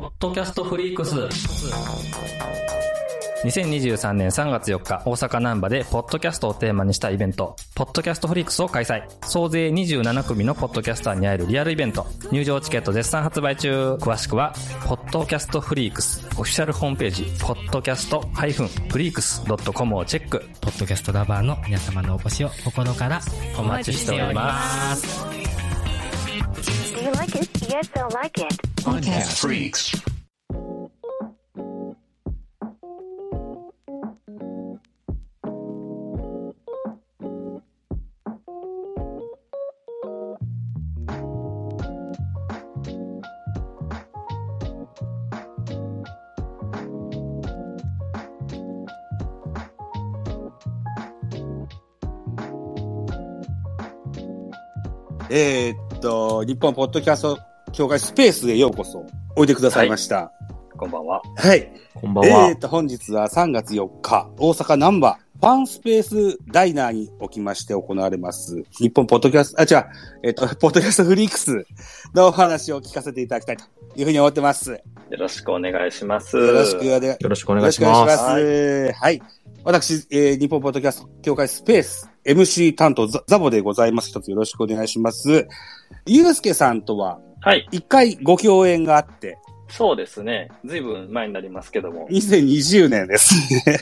ポッドキャストフリークス。2023年3月4日、大阪南波で、ポッドキャストをテーマにしたイベント、ポッドキャストフリークスを開催。総勢27組のポッドキャスターに会えるリアルイベント。入場チケット絶賛発売中。詳しくは、ポッドキャストフリークス、オフィシャルホームページ、ポッドキャストフリークス .com をチェック。ポッドキャストラバーの皆様のお越しを心からお待ちしております。Do you like it? Yes, I like it. Podcast Freaks. えーっと、日本ポッドキャスト協会スペースへようこそ、おいでくださいました。こんばんは。はい。こんばんは。えーっと、本日は3月4日、大阪南波ファンスペースダイナーにおきまして行われます、日本ポッドキャスト、あ、違う、えーっと、ポッドキャストフリークスのお話を聞かせていただきたいというふうに思ってます。よよろしくお願いします。ろしくお願いよろしくおよ願いしろしくお願いします。ます。はい。私、えー日本ポッドキャスト協会スペース MC 担当ザザボでございます。一つよろしくお願いします。ゆうすけさんとははい。一回ご共演があって、そうですね。ずいぶん前になりますけども。2020年ですね。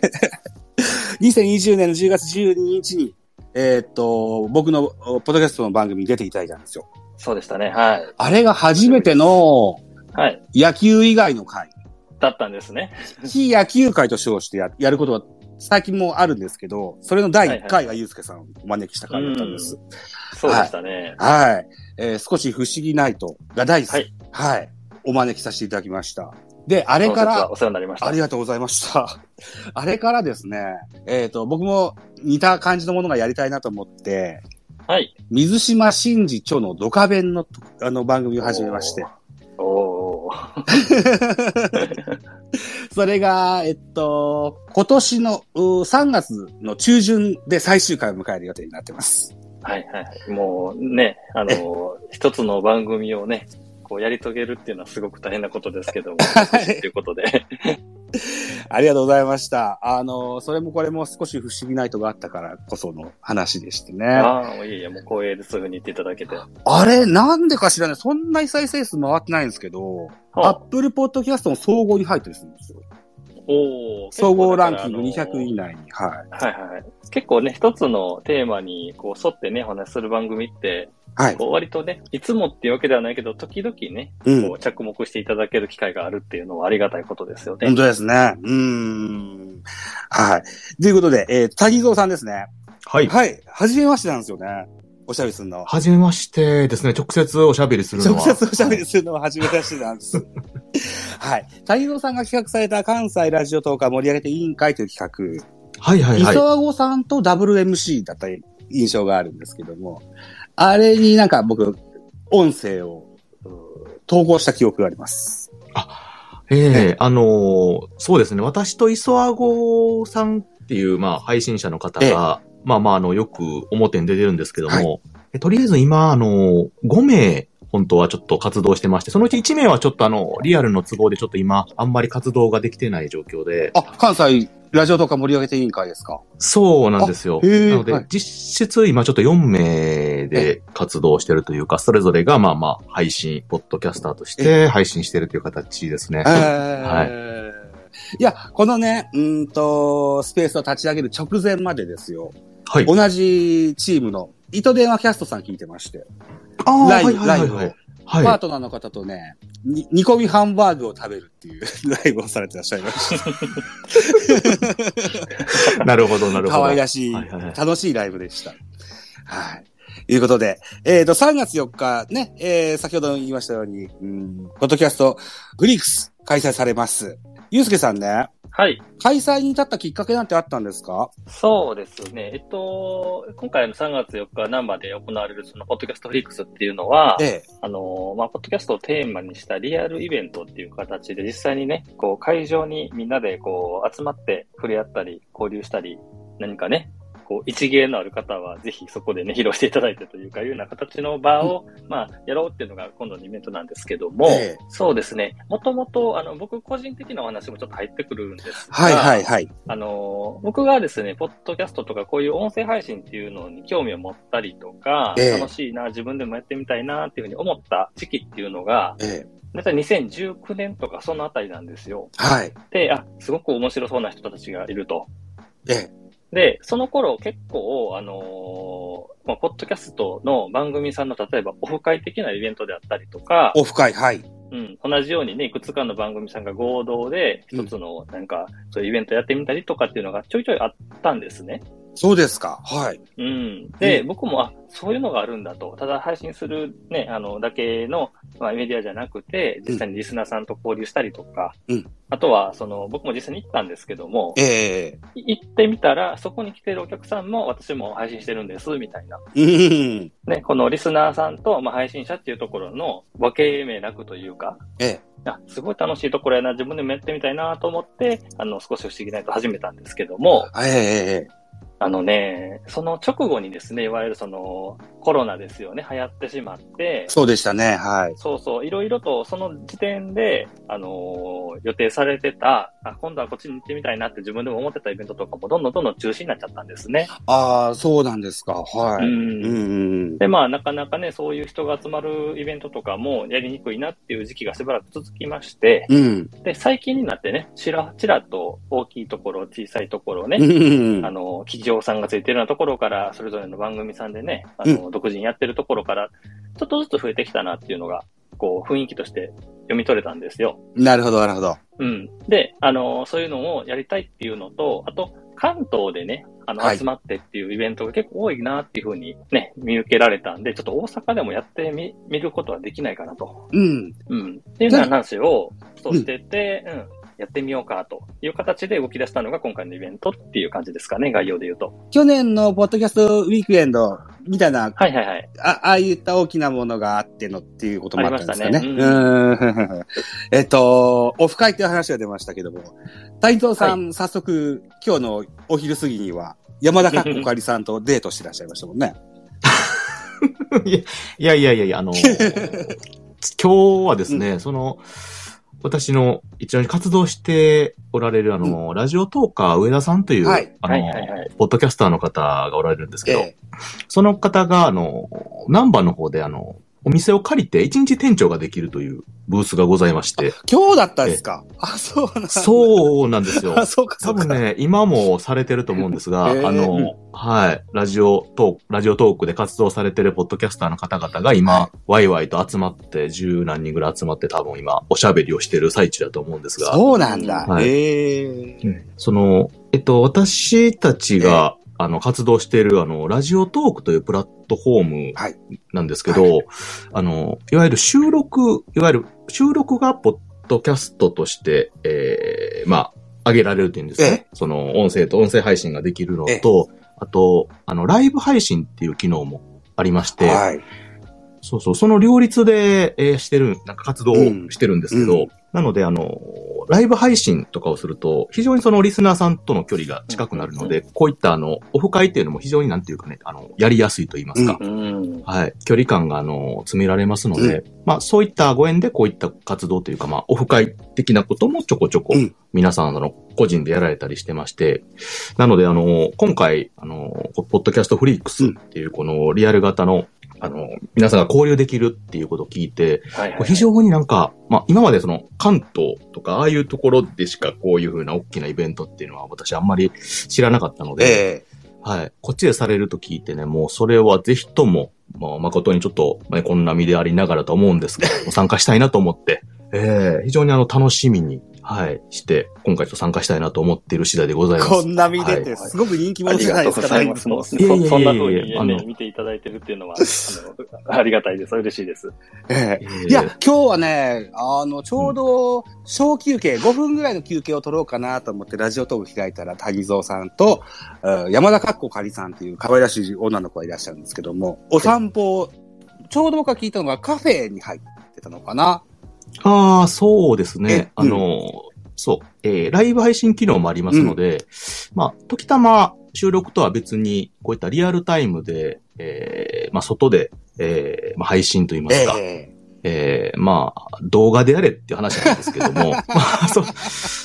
2020年の10月12日に、えーっと、僕のポッドキャストの番組に出ていただいたんですよ。そうでしたね。はい。あれが初めてのはい。野球以外の回。だったんですね。非野球会と称してややることは最近もあるんですけど、それの第1回がゆうすけさんをお招きした回だったんです。そうでしたね。はい。えー少し不思議ナイトが大好き。はい。はい。お招きさせていただきました。で、あれからお、世話になりました。ありがとうございました。あれからですね、えっ、と、僕も似た感じのものがやりたいなと思って、はい。水島真司著のドカベンのとあの番組を始めまして。それが、えっと、今年のう3月の中旬で最終回を迎える予定になってます。はいはいはい。もうね、あの、一つの番組をね、こうやり遂げるっていうのはすごく大変なことですけども、ということで。ありがとうございました。あの、それもこれも少し不思議な意図があったからこその話でしてね。ああいえいえ、もう光栄です。そういうふうに言っていただけて。れ、なんでか知らない。そんなに再生数回ってないんですけど、アッはプルポッドキャストの総合に入ってるんですよ。おー総合ランキング結構だから200位以内に。はい。はいはいはい。結構ね、一つのテーマにこう沿ってね、お話しする番組って、はい。こう割とね、いつもっていうわけではないけど、時々ね、うんこう着目していただける機会があるっていうのはありがたいことですよね本。当ですね。うーん。はい。ということで、えー、谷蔵さんですね。はい。はい。はじめましてなんですよね。おしゃべりするの？は。はじめましてですね。直接おしゃべりするのは。直接おしゃべりするのは初めましてなんです。はい。谷蔵さんが企画された関西ラジオトーカー盛り上げて委員会という企画、はいはいはい。磯和子さんとダブル MC だった印象があるんですけども、あれになんか僕、音声を投稿した記憶があります。ええあのーそうですね。私と磯和子さんっていう、まあ、配信者の方ええが、まあまあ、あの、よく表に出てるんですけども、はい。えとりあえず今、あのー、5名、本当はちょっと活動してまして、そのうち1名はちょっとあの、リアルの都合でちょっと今、あんまり活動ができてない状況で、あ、関西ラジオトーカー盛り上げて委員会ですか？そうなんですよ。なので、はい。実質今ちょっと4名で活動してるというか、それぞれがまあまあ配信、ポッドキャスターとして配信してるという形ですね。えー。い。や、このね、うーんと、スペースを立ち上げる直前までですよ。はい。同じチームの、糸電話キャストさん聞いてまして、あーライブ、はいはいはいはいライブを、パーはトナーの方とね、に煮込みハンバーグを食べるっていう ライブをされてらっしゃいました。い。なるほど、なるほど。可愛らしい、はいはいはい楽しいライブでした。はい。いうことで、えっ、と、3月4日ね、えー、先ほど言いましたように、うん、ポッドキャストフリークス開催されます。ゆうすけさんね、はい。開催に至ったきっかけなんてあったんですか？そうですね。えっと、今回の3月4日、ナンバーで行われるその、ポッドキャストフリックスっていうのは、ええ。あの、まあ、ポッドキャストをテーマにしたリアルイベントっていう形で、実際にね、こう、会場にみんなでこう、集まって触れ合ったり、交流したり、何かね、こう、一芸のある方は、ぜひそこでね、披露していただいてというか、いうような形の場を、まあ、やろうっていうのが今度のイベントなんですけども、ええそうですね。もともと、あの、僕個人的なお話もちょっと入ってくるんですが、はいはいはい。あの、僕がですね、ポッドキャストとかこういう音声配信っていうのに興味を持ったりとか、ええ楽しいな、自分でもやってみたいなっていうふうに思った時期っていうのが、ええだいたい2019年とかそのあたりなんですよ。はい。で、あ、すごく面白そうな人たちがいると。ええで、その頃結構、あのーまあ、ポッドキャストの番組さんの例えばオフ会的なイベントであったりとか、オフ会、はい。うん、同じようにね、いくつかの番組さんが合同で、一つの、なんか、そういうイベントやってみたりとかっていうのがちょいちょいあったんですね。そうですか。はい。うん。で、うん僕も、あ、そういうのがあるんだと。ただ配信するね、あの、だけの、まあ、メディアじゃなくて、実際にリスナーさんと交流したりとか、うんあとは、その、僕も実際に行ったんですけども、ええい行ってみたら、そこに来てるお客さんも私も配信してるんです、みたいな。うん。ね、このリスナーさんと、まあ、配信者っていうところの分け目なくというか、ええあ、すごい楽しいところやな、自分でもやってみたいなと思って、あの、少し不思議ないと始めたんですけども、ええええあのね、その直後にですね、いわゆるその、コロナですよね、流行ってしまって、そうでしたね。はい。そうそう、いろいろとその時点で、あのー予定されてた、あ、今度はこっちに行ってみたいなって自分でも思ってたイベントとかもどんどんどんどん中止になっちゃったんですね。ああ、そうなんですか。はい。うんうんうん。で、まあ、なかなかね、そういう人が集まるイベントとかもやりにくいなっていう時期がしばらく続きまして、うん。で、最近になってね、ちらちらと大きいところ、小さいところねう、んあの、企業さんがついてるようなところから、それぞれの番組さんでね、あの、独自にやってるところから、ちょっとずつ増えてきたなっていうのが、こう、雰囲気として読み取れたんですよ。なるほど、なるほど。うん。で、あの、そういうのをやりたいっていうのと、あと、関東でね、あの、はい集まってっていうイベントが結構多いなっていうふうにね、見受けられたんで、ちょっと大阪でもやってみ、見ることはできないかなと。うん。うん。っていうような話を、そうしてて、うん、やってみようかという形で動き出したのが今回のイベントっていう感じですかね、概要で言うと。去年のポッドキャストウィークエンドみたいな、はいはいはい。あああいった大きなものがあってのっていうこともあったんですかね。ありうましたーん。えっと、オフ会っていう話が出ましたけども、隊長さん、早速、今日のお昼過ぎには、山田かっこかりさんとデートしてらっしゃいましたもんね。いやいやいやいや、あの、今日はですね、その、私の一応に活動しておられる、あの、ラジオトーカー上田さんという、はい。あの、はいはいはい。ポッドキャスターの方がおられるんですけど、えその方が、あの、南波の方で、あの、お店を借りて一日店長ができるというブースがございまして、今日だったんですか？あ、そうなんだ。そうなんですよ。あ、。そうか、そうか。多分ね、今もされてると思うんですが、へ ーあの、はい、ラジオトーク、ラジオトークで活動されてるポッドキャスターの方々が今、ワイワイと集まって、十何人ぐらい集まって多分今、おしゃべりをしてる最中だと思うんですが、そうなんだ。はい。ええ。その、えっと、私たちが、あの、活動している、あの、ラジオトークというプラットフォームはい。なんですけど、あの、いわゆる収録、いわゆる収録がポッドキャストとして、えー、まあ、上げられるっていうんですね。その、音声と音声配信ができるのええ。と、あと、あの、ライブ配信っていう機能もありまして、はい。そうそう、その両立で、えーしてる、なんか活動をしてるんですけど、うんうんなので、あの、ライブ配信とかをすると、非常にそのリスナーさんとの距離が近くなるので、こういったあの、オフ会っていうのも非常になんていうかね、あの、やりやすいと言いますか、うん。はい、距離感があの、詰められますので、まあそういったご縁でこういった活動というか、まあオフ会的なこともちょこちょこうん。皆さんあの、個人でやられたりしてまして、なのであの、今回、あの、ポッドキャストフリークスっていうこのリアル型の、あの、皆さんが交流できるっていうことを聞いて、はいはい非常になんか、まあ今までその関東とかああいうところでしかこういう風な大きなイベントっていうのは私あんまり知らなかったので、ええはい。こっちでされると聞いてね、もうそれはぜひとも、まあ、誠にちょっと、ね、こんな身でありながらと思うんですけど、参加したいなと思って、ええ非常にあの、楽しみに、はい、して、今回ちょっと参加したいなと思っている次第でございます。こんな見てて、はいすごく人気あ者じゃないですか、そんな風に、ね、あの見ていただいてるっていうのは、あの、ありがたいです。嬉しいです。ええええいや、今日はね、あの、ちょうど、小休憩、5分ぐらいの休憩を取ろうかなと思って、ラジオトーク開いたら、谷蔵さんと、うん山田かっこかりさんっていう可愛らしい女の子がいらっしゃるんですけども、お散歩を、ちょうど僕が聞いたのがカフェに入ってたのかなああ、そうですえね。あの、そう、えーライブ配信機能もありますので、まあ、時たま収録とは別に、こういったリアルタイムで、えー、まあ、外で、えー、まあ、配信といいますか、ええ。ー、まあ、動画であれっていう話なんですけども、まあ、そう、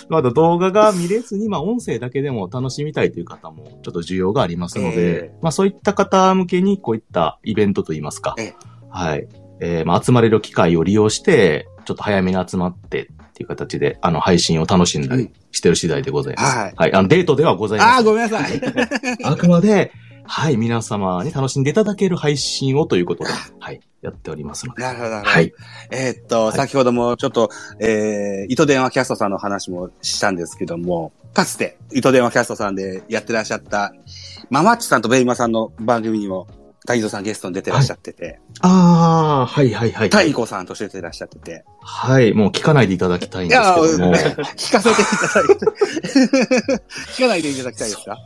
まだ動画が見れずに、まあ、音声だけでも楽しみたいという方も、ちょっと需要がありますので、え。まあ、そういった方向けに、こういったイベントといいますか、ええ。はい。えー、まあ、集まれる機会を利用して、ちょっと早めに集まってっていう形で、あの、配信を楽しんだりしてる次第でございます。はいはい。あの、デートではございませんああ、ごめんなさい。あくまで、はい、皆様に楽しんでいただける配信をということで、はい、やっておりますので。なるほど。はい。えーっと、はい先ほどもちょっと、えー、糸電話キャストさんの話もしたんですけども、かつて、糸電話キャストさんでやってらっしゃった、ママッチさんとベイマさんの番組にも、大蔵さんゲストに出てらっしゃってて、ああ、はいはいはい。タイコさんとして出てらっしゃってて、はい、もう聞かないでいただきたいんですけども、聞かせていただいて、聞かないでいただきたいですか？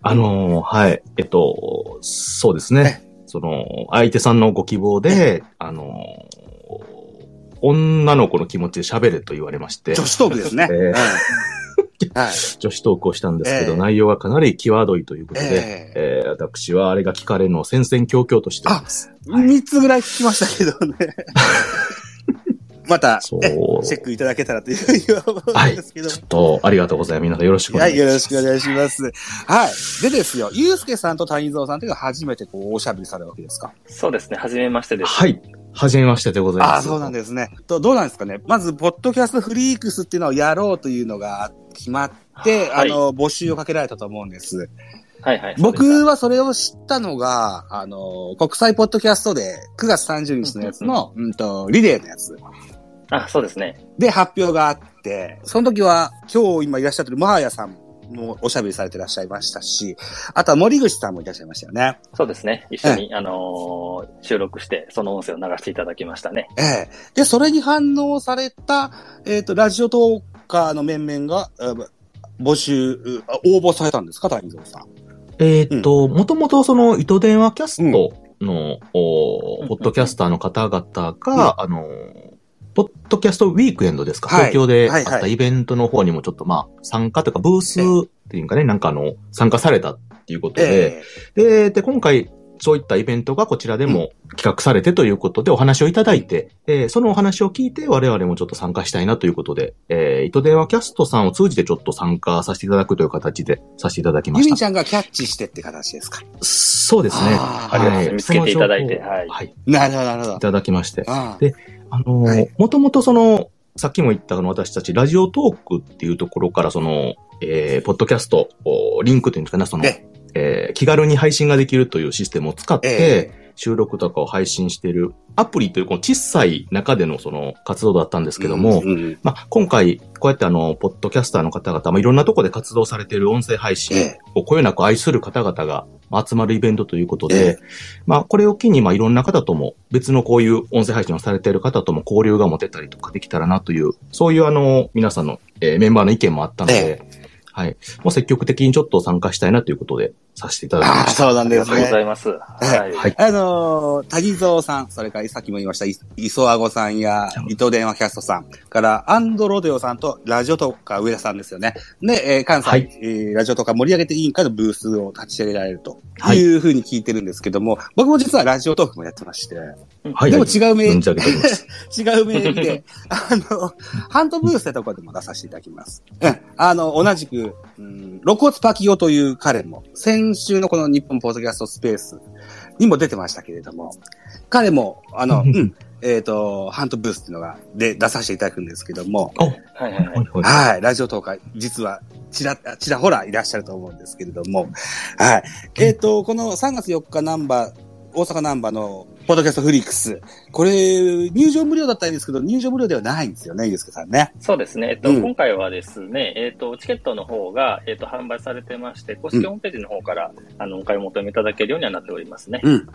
あのーはい、えっと、そうですね。その、相手さんのご希望で、あのー女の子の気持ちで喋れと言われまして、女子トークですね。えーうんはい。女子トークをしたんですけど、ええ内容がかなり際どいということで、えええー私はあれが聞かれるのを戦々恐々としております。三つぐらい聞きましたけどね。また、そうえチェックいただけたらというふうに思うんですけどもちょっと、ありがとうございます。皆さんよろしくおはい、願いします。よろしくお願いします。はい。でですよ、ゆうすけさんと谷蔵さんというのは初めてこう、おしゃべりされるわけですか？そうですね。はじめましてです。はい。はじめましてでございます。ああ、そうなんですね。と、どうなんですかね。まず、ポッドキャストフリークスっていうのをやろうというのが決まって、はいあの、募集をかけられたと思うんです。はいはい。僕はそれを知ったのが、あの、国際ポッドキャストで9月30日のやつの、うんと、リレーのやつあ、そうですね。で発表があって、その時は今日今いらっしゃってるマーヤさんもおしゃべりされてらっしゃいましたし、あとは森口さんもいらっしゃいましたよね。そうですね。一緒に、あのー収録して、その音声を流していただきましたね。ええ。で、それに反応された、えっ、と、ラジオトーカーの面々が、えー募集、応募されたんですか？谷蔵さん。えーっと、もともとその糸電話キャストの、おうんポッドキャスターの方々が、あの、ポッドキャストウィークエンドですか、はい。東京であったイベントの方にもちょっとまあ、参加というか、ブースっていうかね、なんかあの、参加されたっていうことで、えで、で、今回、そういったイベントがこちらでも企画されてということでお話をいただいて、えーそのお話を聞いて我々もちょっと参加したいなということで、えー、糸電話キャストさんを通じてちょっと参加させていただくという形でさせていただきえました。ゆみちゃんがキャッチしてって形ですか？そうですね。ありがとうございます。はい見つけていただいてはい。はい。なるほど、なるほど。いただきまして。であのもともとその、さっきも言ったあの私たちラジオトークっていうところからその、えー、ポッドキャスト、おリンクというんですかね、その、ええ。ー気軽に配信ができるというシステムを使って、え収録とかを配信しているアプリというこの小さい中でのその活動だったんですけども、うんうんまあ、今回、こうやってあの、ポッドキャスターの方々、まあ、いろんなところで活動されている音声配信ええ。をこよなく愛する方々がまあ集まるイベントということえで、まあ、これを機に、まあ、いろんな方とも、別のこういう音声配信をされている方とも交流が持てたりとかできたらなという、そういうあの、皆さんの、えーメンバーの意見もあったので、はい。もう積極的にちょっと参加したいなということで、させていただきました。そうなんですありがとうござね。います。はい。はい。あのー、谷蔵さん、それからさっきも言いました、い磯あごさんや、糸電話キャストさん、から、アンドロデオさんと、ラジオトーカー上田さんですよね。で、えー関西、はいえーラジオトーカー盛り上げて委員会のブースを立ち上げられるとはいいうふうに聞いてるんですけども、僕も実はラジオトークもやってまして、はい。でも違う名、存じ上げております。違うメールで、あの、ハントブースってところでも出させていただきます。うん。あの、同じく、うん、露骨パキオという彼も、先週のこの日本ポッドキャストスペースにも出てましたけれども、彼も、あの、うん、えっ、と、ハントブースっていうのが、で、出させていただくんですけども、おはいはいはい。はいはい、ラジオ東海、実は、ちら、ちらほらいらっしゃると思うんですけれども、はい。えっ、と、この3月4日ナンバー、大阪ナンバーの、ポッドキャストフリックス。これ、入場無料だったんですけど、入場無料ではないんですよね、ゆうすけさんね。そうですね。えっと、うん今回はですね、えっと、チケットの方が、えっと、販売されてまして、公式ホームページの方から、あの、お買い求めいただけるようにはなっておりますね。うん。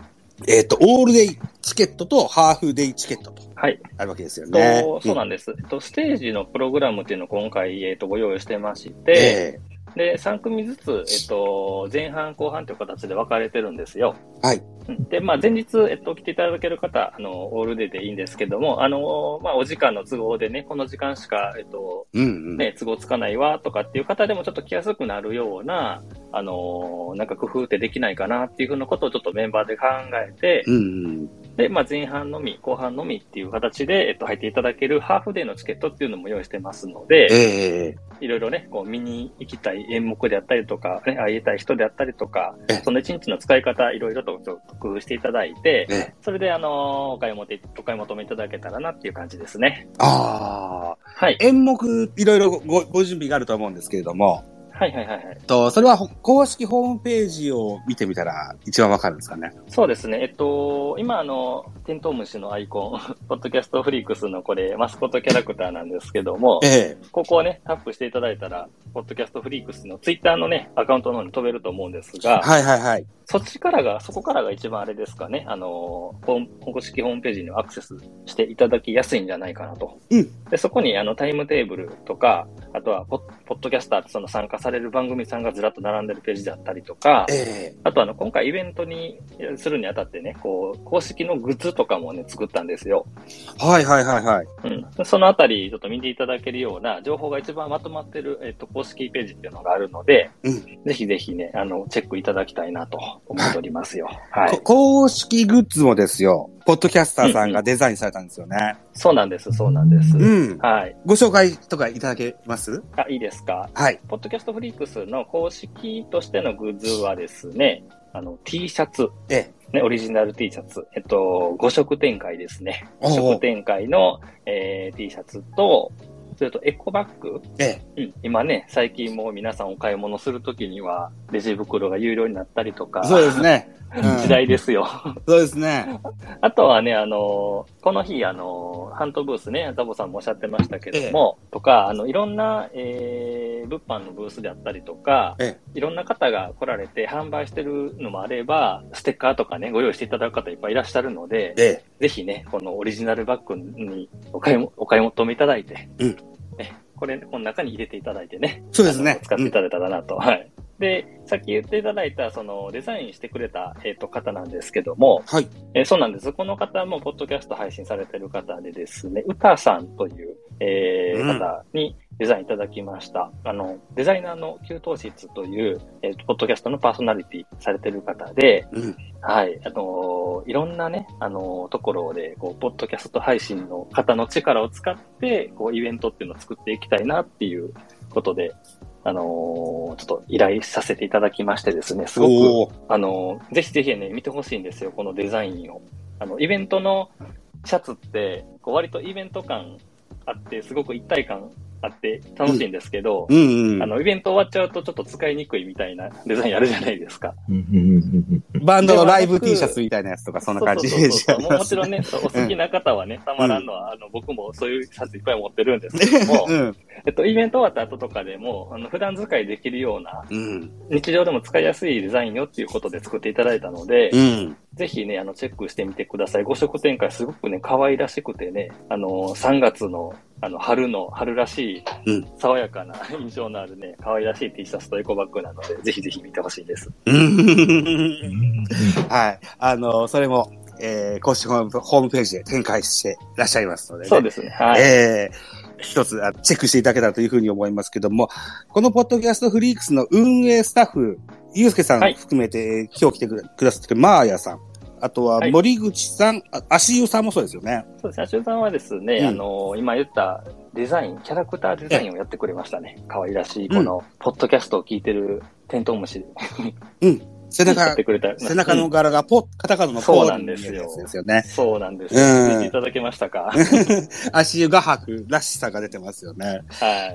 えっ、と、オールデイチケットとハーフデイチケットとはい。あるわけですよとね。そうなんです。えっと、ステージのプログラムっていうのを今回、えっと、ご用意してましうんて、えで、3組ずつ、えっと、前半後半という形で分かれてるんですよ。はい。うんで、まあ、前日、えっと、来ていただける方、あの、オールデーでいいんですけども、あの、まあ、お時間の都合でね、この時間しか、えっと、えうんうん。ね、都合つかないわとかっていう方でもちょっと来やすくなるような、あのーなんか工夫ってできないかなっていうふうなことをちょっとメンバーで考えて、うんうん。で、まあ前半のみ、後半のみっていう形で、えっと、入っていただけるハーフデーのチケットっていうのも用意してますので、ええいろいろね、こう見に行きたい演目であったりとか、ね、会いたい人であったりとかええ、その一日の使い方、いろいろとちょっと工夫していただいて、ええそれで、あのーお買い求め、お買い求めいただけたらなっていう感じですね。ああ。はい。演目、いろいろごご準備があると思うんですけれども、はいはいはいはい。と、それはほ公式ホームページを見てみたら一番わかるんですかね？そうですね。えっと、今、あの、テントウムシのアイコン、ポッドキャストフリークスのこれ、マスコットキャラクターなんですけども、ええここをね、タップしていただいたら、ポッドキャストフリークスのツイッターのね、アカウントの方に飛べると思うんですが、はいはいはい。そっちからが、そこからが一番あれですかね、あの、公式ホームページにアクセスしていただきやすいんじゃないかなと。うんで、そこにあのタイムテーブルとか、あとはポッ、ポッドキャスターってその参加される番組さんがずらっと並んでるページだったりとか、ええあとあの、今回イベントにするにあたってね、こう、公式のグッズとかもね、作ったんですよ。はいはいはいはい。うん。でそのあたり、ちょっと見ていただけるような情報が一番まとまってる、えっと、公式ページっていうのがあるので、うんぜひぜひね、あの、チェックいただきたいなと思っておりますよ。はいこ。公式グッズもですよ、ポッドキャスターさんがデザインされたんですよね。そうなんです、そうなんです。うん。はい。ご紹介とかいただけます？あ、いいですか？はい。ポッドキャストフリークスの公式としてのグッズはですね、あの、T シャツ、えね、オリジナル T シャツ、えっと、5色展開ですね。おう5色展開の、えー T シャツと、それとエコバッグ、ええうん、今ね、最近もう皆さんお買い物するときには、レジ袋が有料になったりとか、そうですね。うん時代ですよ。そうですね。あとはね、あの、この日、あの、ハントブースね、ザボさんもおっしゃってましたけれども、とか、あの、いろんな、えー、物販のブースであったりとか、えいろんな方が来られて販売してるのもあれば、ステッカーとかね、ご用意していただく方いっぱいいらっしゃるので、ええ。ぜひね、このオリジナルバッグにお買いもお買い求めいただいて、うんね、これ、この中に入れていただいてね、そうですね使っていただいたらなと。はい。で、さっき言っていただいた、その、デザインしてくれた、えっ、と、方なんですけども、はい。えーそうなんです。この方も、ポッドキャスト配信されてる方でですね、うたさんという、えーうん方にデザインいただきました。あの、デザイナーの給湯室という、えーポッドキャストのパーソナリティされてる方で、うん。はい、あのーいろんなね、あのーところで、こう、ポッドキャスト配信の方の力を使って、こう、イベントっていうのを作っていきたいなっていうことで、あのーちょっと依頼させていただきましてですね、すごく、あの、ぜひぜひね、見てほしいんですよ、このデザインを。あの、イベントのシャツって、こう割とイベント感あって、すごく一体感あって楽しいんですけど、うんうんあ。の、イベント終わっちゃうとちょっと使いにくいみたいな デザインあるじゃないですか。うんうんうんうんバンドのライブ T シャツみたいなやつとか、そんな感じそうそうそうそうもちろんね、お好きな方はね、たまらんのは、あの、僕もそういうシャツいっぱい持ってるんですけども、うん。えっと、イベント終わった後とかでも、あの、普段使いできるような、うん。日常でも使いやすいデザインよっていうことで作っていただいたので、うん。ぜひね、あの、チェックしてみてください。5色展開すごくね、可愛らしくてね、あの、3月の、あの、春の、春らしいうん、爽やかな 印象のあるね、可愛らしい T シャツとエコバッグなので、ぜひぜひ見てほしいです。うんはい。あの、それも、えー、公式ホームホームページで展開していらっしゃいますので、ね。そうですね。はい。えー一つあチェックしていただけたらというふうに思いますけども、このポッドキャストフリークスの運営スタッフ、ゆうすけさんはい含めて、今日来てくださってるマーヤさん、あとははい森口さん、あ足湯さんもそうですよね。そうですね。アシュさんはですね、うんあの、今言ったデザイン、キャラクターデザインをやってくれましたね。可愛らしい、この、ポッドキャストを聞いてるテントウムシうん。背や中って、くれた。背中のうん柄がポ、カタカナのそうポーになんですよですよね。そうなんです。うん見ていただけましたか？足湯画伯らしさが出てますよね。はい。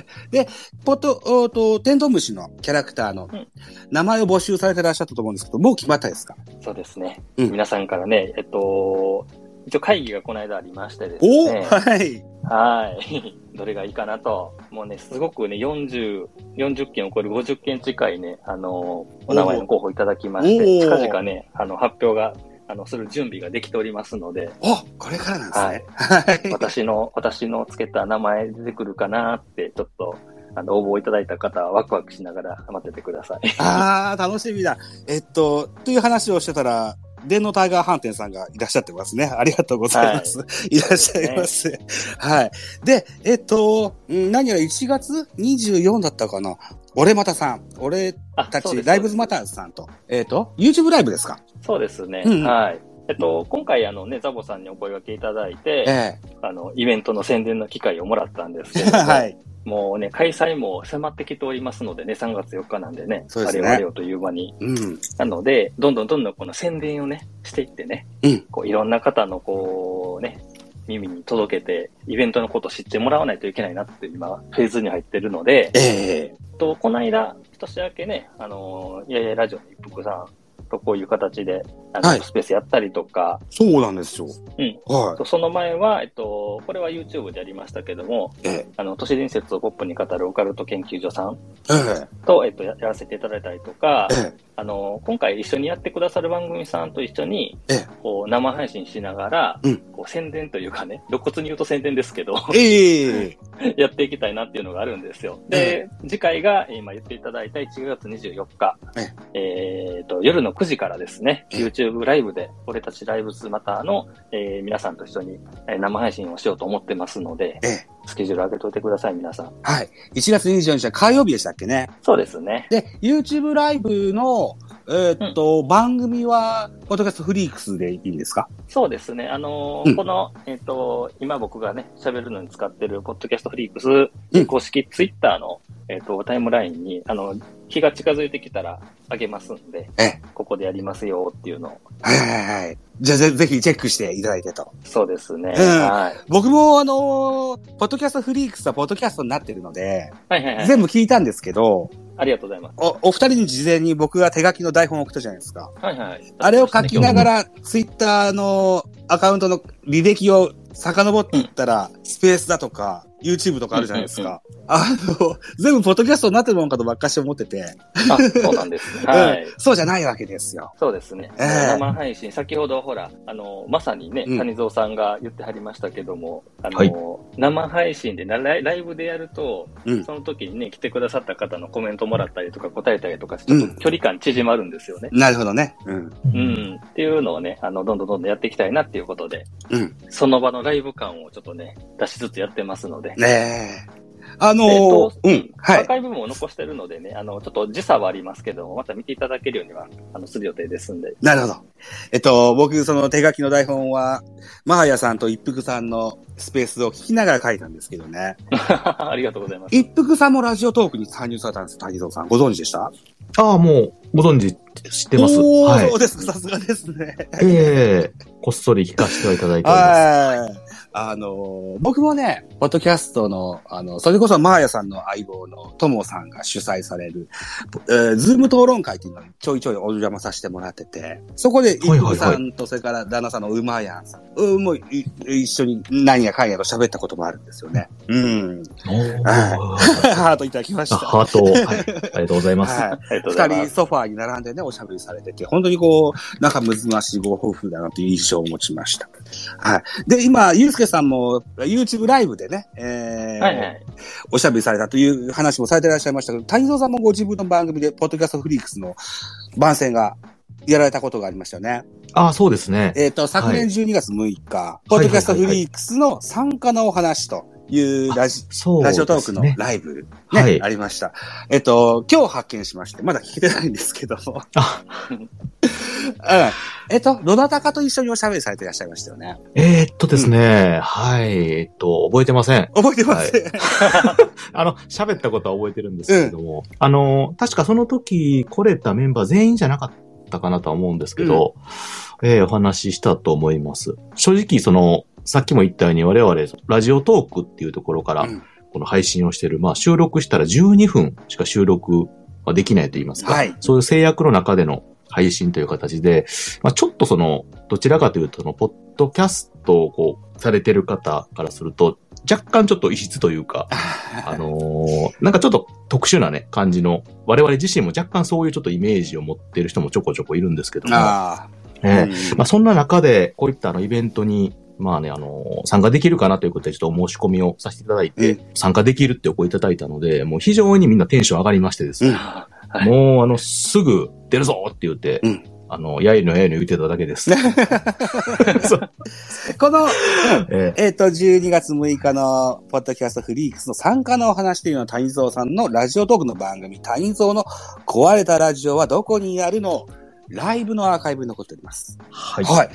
ポット、おーと、テントウムシのキャラクターのうん名前を募集されてらっしゃったと思うんですけど、もう決まったですか？そうですね。うん皆さんからね、えっと、一応会議がこの間ありましてですおね。はい。はい。どれがいいかなと。もうね、すごくね、40、40件を超える50件近いね、あの、お名前の候補いただきまして、近々ね、あの、発表が、あの、する準備ができておりますので、おこれからなんですね。はい。私の、私のつけた名前出てくるかなって、ちょっと、あの、応募いただいた方はワクワクしながら待っててください。あー、楽しみだ。えっと、という話をしてたら、電脳タイガー飯店さんがいらっしゃってますね。ありがとうございます。い、らっしゃいます。はい。で、えっと、ん何やら1月24だったかな。俺またさん。俺たち、ライブズマターズさんと、えっ、と、YouTube ライブですか？そうですね。うんはい。えっと、今回あのね、ザボさんにお声掛けいただいて、えあの、イベントの宣伝の機会をもらったんですえけれども、はい。もうね、開催も迫ってきておりますのでね、3月4日なんでね、あれよあれよという間に。うん。なので、どんどんどんどんこの宣伝をね、していってね、うんこういろんな方のこうね、耳に届けて、イベントのことを知ってもらわないといけないなって今、フェーズに入ってるので、ええと、この間、年明けね、あのー、いやいやラジオの一服さんとこういう形で、あの、はいスペースやったりとか、そうなんですよ。うん。はとその前は、えっと、これは YouTube でやりましたけども、い。えあの、都市伝説をポップに語るオカルト研究所さんええと、えっと、ややらせていただいたりとかえ、えあの、今回一緒にやってくださる番組さんと一緒に、ええ。こう、生配信しながら、うん。こう、宣伝というかね、露骨に言うと宣伝ですけど、ええ やっていきたいなっていうのがあるんですよ。で、次回が、えー今言っていただいた1月24日、えっと、夜の9時からですね、ええ。YouTube ライブで、俺たちライブズマターの、えー皆さんと一緒に、えー生配信をしようと思ってますので、ええスケジュール上げといてください、皆さん。はい。1月24日は火曜日でしたっけね。そうですね。で、YouTube ライブの、えーっと、番組は、ポッドキャストフリークスでいいんですか？そうですね。あのーうんこの、えっ、と、今僕がね、喋るのに使ってる、ポッドキャストフリークス、うん公式ツイッターの、えっ、と、タイムラインに、あの、日が近づいてきたら、あげますんで、ええ。ここでやりますよっていうのを。はいはいはい。じゃあぜぜひチェックしていただいてと。そうですね。うんはい。僕もあのーポッドキャストフリークスはポッドキャストになってるので、はいはいはい。全部聞いたんですけど、ありがとうございます。お、お二人に事前に僕が手書きの台本を送ったじゃないですか。はいはい。あれを書きながら、ツイッターのアカウントの履歴を遡っていったら、スペースだとか、YouTube とかあるじゃないですか。あの、全部ポッドキャストになってるもんかとばっかし思ってて、あ、そうなんですね。はい。うんそうじゃないわけですよ。そうですね。ええ生配信、先ほどほら、あの、まさにね、うん谷蔵さんが言ってはりましたけども、あの、はい生配信でライライブでやると、うんその時にね、来てくださった方のコメントもらったりとか答えたりとかちょっと距離感縮まるんですよね。なるほどね。うん。うん。っていうのをね、あの、どんどんどんどんやっていきたいなっていうことで、うん。その場のライブ感をちょっとね、出しつつやってますので。ねえ。あのーえっとうん。はい。アーカイブも残してるのでね、あの、ちょっと時差はありますけども、また見ていただけるようには、あの、する予定ですんで。なるほど。えっと、僕、その手書きの台本は、マーヤさんと一服さんのスペースを聞きながら書いたんですけどね。ありがとうございます。一服さんもラジオトークに参入されたんです、谷蔵さん。ご存知でした？ああ、もう、ご存知、知ってます。おー、はいそう。ですか、さすがですね。ええこっそり聞かせてはいただいております。はい。あの、僕もね、ポッドキャストの、あの、それこそマーヤさんの相棒のともさんが主催される、えーズーム討論会っていうのにちょいちょいお邪魔させてもらってて、そこで、イはいはいはいップさんと、それから旦那さんのウマヤンさん、うん、もうい一緒に何やかんやと喋ったこともあるんですよね。うん。ハートいただきましあた。ハートを、はい、ありがとうございます。二ます。人ソファーに並んでね、おしゃべりされてて、本当にこう、仲睦ましいご夫婦だなという印象を持ちました。はい。で、今、ゆうすけさんも YouTube ライブでね、えーはいはい。おしゃべりされたという話もされていらっしゃいましたけど、谷蔵さんもご自分の番組で、ポッドキャストフリークスの番宣がやられたことがありましたよね。ああ、そうですね。えっ、と、昨年12月6日、ポッドキャストフリークスの参加のお話というラジ、そうラジですね。オトークのライブ、ね、はいありました。えっと、今日発見しまして、まだ聞けてないんですけども。あ うんえっと、どなたかと一緒におしゃべりされていらっしゃいましたよね。えーっとですね、はい、えっと、覚えてません。覚えてます、あの、喋ったことは覚えてるんですけれども、あの、確かその時来れたメンバー全員じゃなかったかなとは思うんですけど、えーお話ししたと思います。正直、その、さっきも言ったように我々、ラジオトークっていうところからうん、この配信をしてる、まあ収録したら12分しか収録はできないと言いますか、はい。そういう制約の中での配信という形で、まあちょっとその、どちらかというと、その、ポッドキャストをこう、されてる方からすると、若干ちょっと異質というか、あのーなんかちょっと特殊なね、感じの、我々自身も若干そういうちょっとイメージを持ってる人もちょこちょこいるんですけども。ええ。うん。まあそんな中で、こういったあのイベントに、まあね、あのー参加できるかなということでちょっとお申し込みをさせていただいて、う参加できるってお声いただいたので、もう非常にみんなテンション上がりましてですね、はいもうあの、すぐ出るぞって言って、うんあの、やいのやいの言ってただけです。この、ええっ、と、12月6日の、ポッドキャストフリークスの参加のお話というのは、谷蔵さんのラジオトークの番組、谷蔵の壊れたラジオはどこにあるのライブのアーカイブに残っております。はい。はい。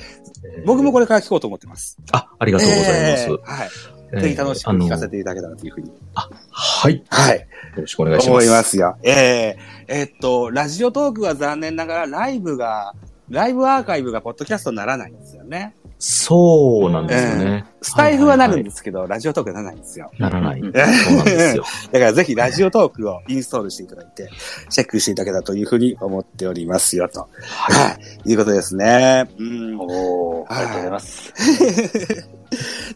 えー僕もこれから聞こうと思ってます。あ、ありがとうございます。えーはい。えーぜひ楽しく聞かせていただけたらというふうに。はい。よはい。ろしくお願いします。思いますよ。えええっと、ラジオトークは残念ながらライブが、ライブアーカイブがポッドキャストにならないんですよね。そうなんですよね。スタイフはなるんでですけど、ラジオトークはならないんですよ。ならない。うんそうなんですよ。だからぜひラジオトークをインストールしていただいて、チェックしていただけたらというふうに思っておりますよ、と。はい。いうことですね。うん。おー、ありがとうございます。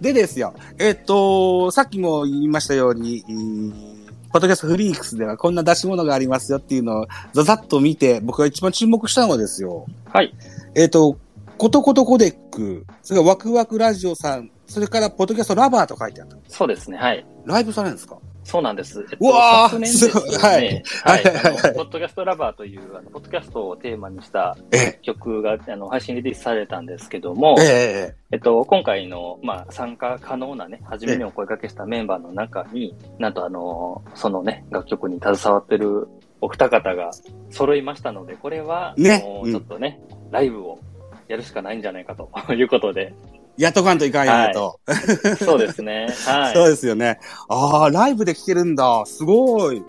でですよ。えっと、さっきも言いましたように、うんポッドキャストフリークスではこんな出し物がありますよっていうのをざざっと見て、僕が一番注目したのはですよ。はい。えっ、と、ことことコデック、それからワクワクラジオさん、それからポッドキャストラバーと書いてあった。そうですね。はい。ライブされるんですか？そうなんです。えっうわー昨年ですごい。はい。はい。はい。ポッドキャストラバーという、あの、ポッドキャストをテーマにしたえ曲が、あの、配信リリースされたんですけどもえ、、ええっと、今回の、まあ、参加可能なね、初めにお声掛けしたメンバーの中に、なんとあの、そのね、楽曲に携わってるお二方が揃いましたので、これは、ね。ちょっとね、ライブをやるしかないんじゃないかと いうことで、やっとかんといかんやねと。そうですね。はい。そうですよね。ああ、ライブで聴けるんだ。すごい。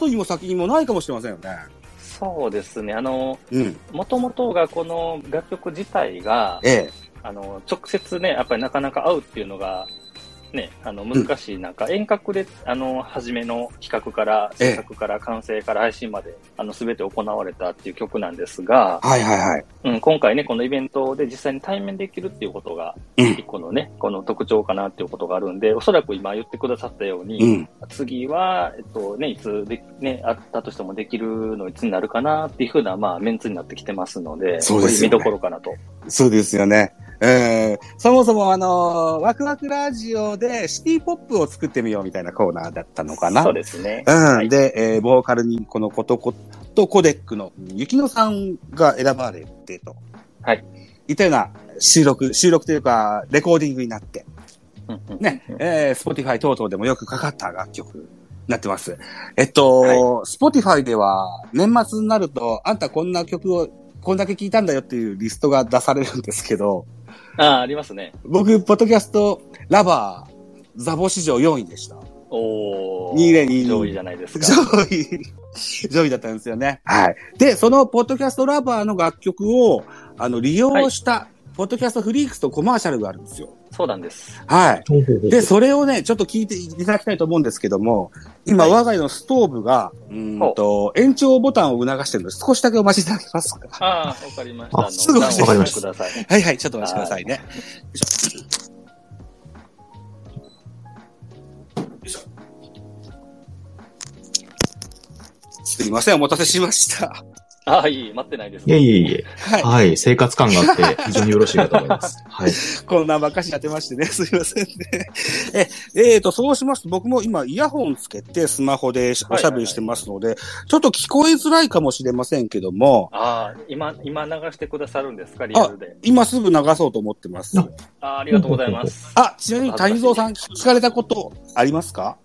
後にも先にもないかもしれませんよね。そうですね。あの、うん。もともとがこの楽曲自体が、ええ。あの、直接ね、やっぱりなかなか会うっていうのが、ね、あの、難しい中、遠隔で、あの、初めの企画から、ええ制作から完成から配信まで、あの、すべて行われたっていう曲なんですが、はいはいはい。うん、今回ね、このイベントで実際に対面できるっていうことが、うん一個のね、この特徴かなっていうことがあるんで、おそらく今言ってくださったように、うん。次は、えっとね、いつで、ね、あったとしてもできるのいつになるかなっていうふうな、まあ、メンツになってきてますので、そうですよね見どころかなと。そうですよね。えー、そもそもあのーワクワクラジオでシティポップを作ってみようみたいなコーナーだったのかな。そうですね。うん。はいで、えーボーカルにこのことことコデックの雪乃さんが選ばれてと。はい。いったような収録、収録というか、レコーディングになって、ね、えー、Spotify 等々でもよくかかった楽曲になってます。えっと、はい Spotify では年末になると、あんたこんな曲を、こんだけ聴いたんだよっていうリストが出されるんですけど、ああ、ありますね。僕、ポッドキャストラバー、ザボ史上4位でした。おー。2022上位じゃないですか。上位、上位だったんですよね。はい。で、そのポッドキャストラバーの楽曲を、あの、利用した、ポッドキャストフリークスとコマーシャルがあるんですよ。そうなんです。はい。で、それをね、ちょっと聞いていただきたいと思うんですけども、今、はい我が家のストーブが、うーんと、延長ボタンを促してるので、少しだけお待ちいただけますか？ああ、わかりました。すぐダウンわかりましたください。はいはい、ちょっとお待ちくださいね。よいしょすいません、お待たせしました。ああ、いい、待ってないです。いえいえいえ。はい。はい。生活感があって、非常によろしいかと思います。はい。こんなばっかしやってましてね、すいませんね。え、えーと、そうしますと、僕も今イヤホンつけてスマホでおしゃべりしてますので、ちょっと聞こえづらいかもしれませんけども、ああ、今、今流してくださるんですか？リアルで。今すぐ流そうと思ってます。あああ、ありがとうございます。あ、ちなみに谷蔵さん聞かれたことありますか？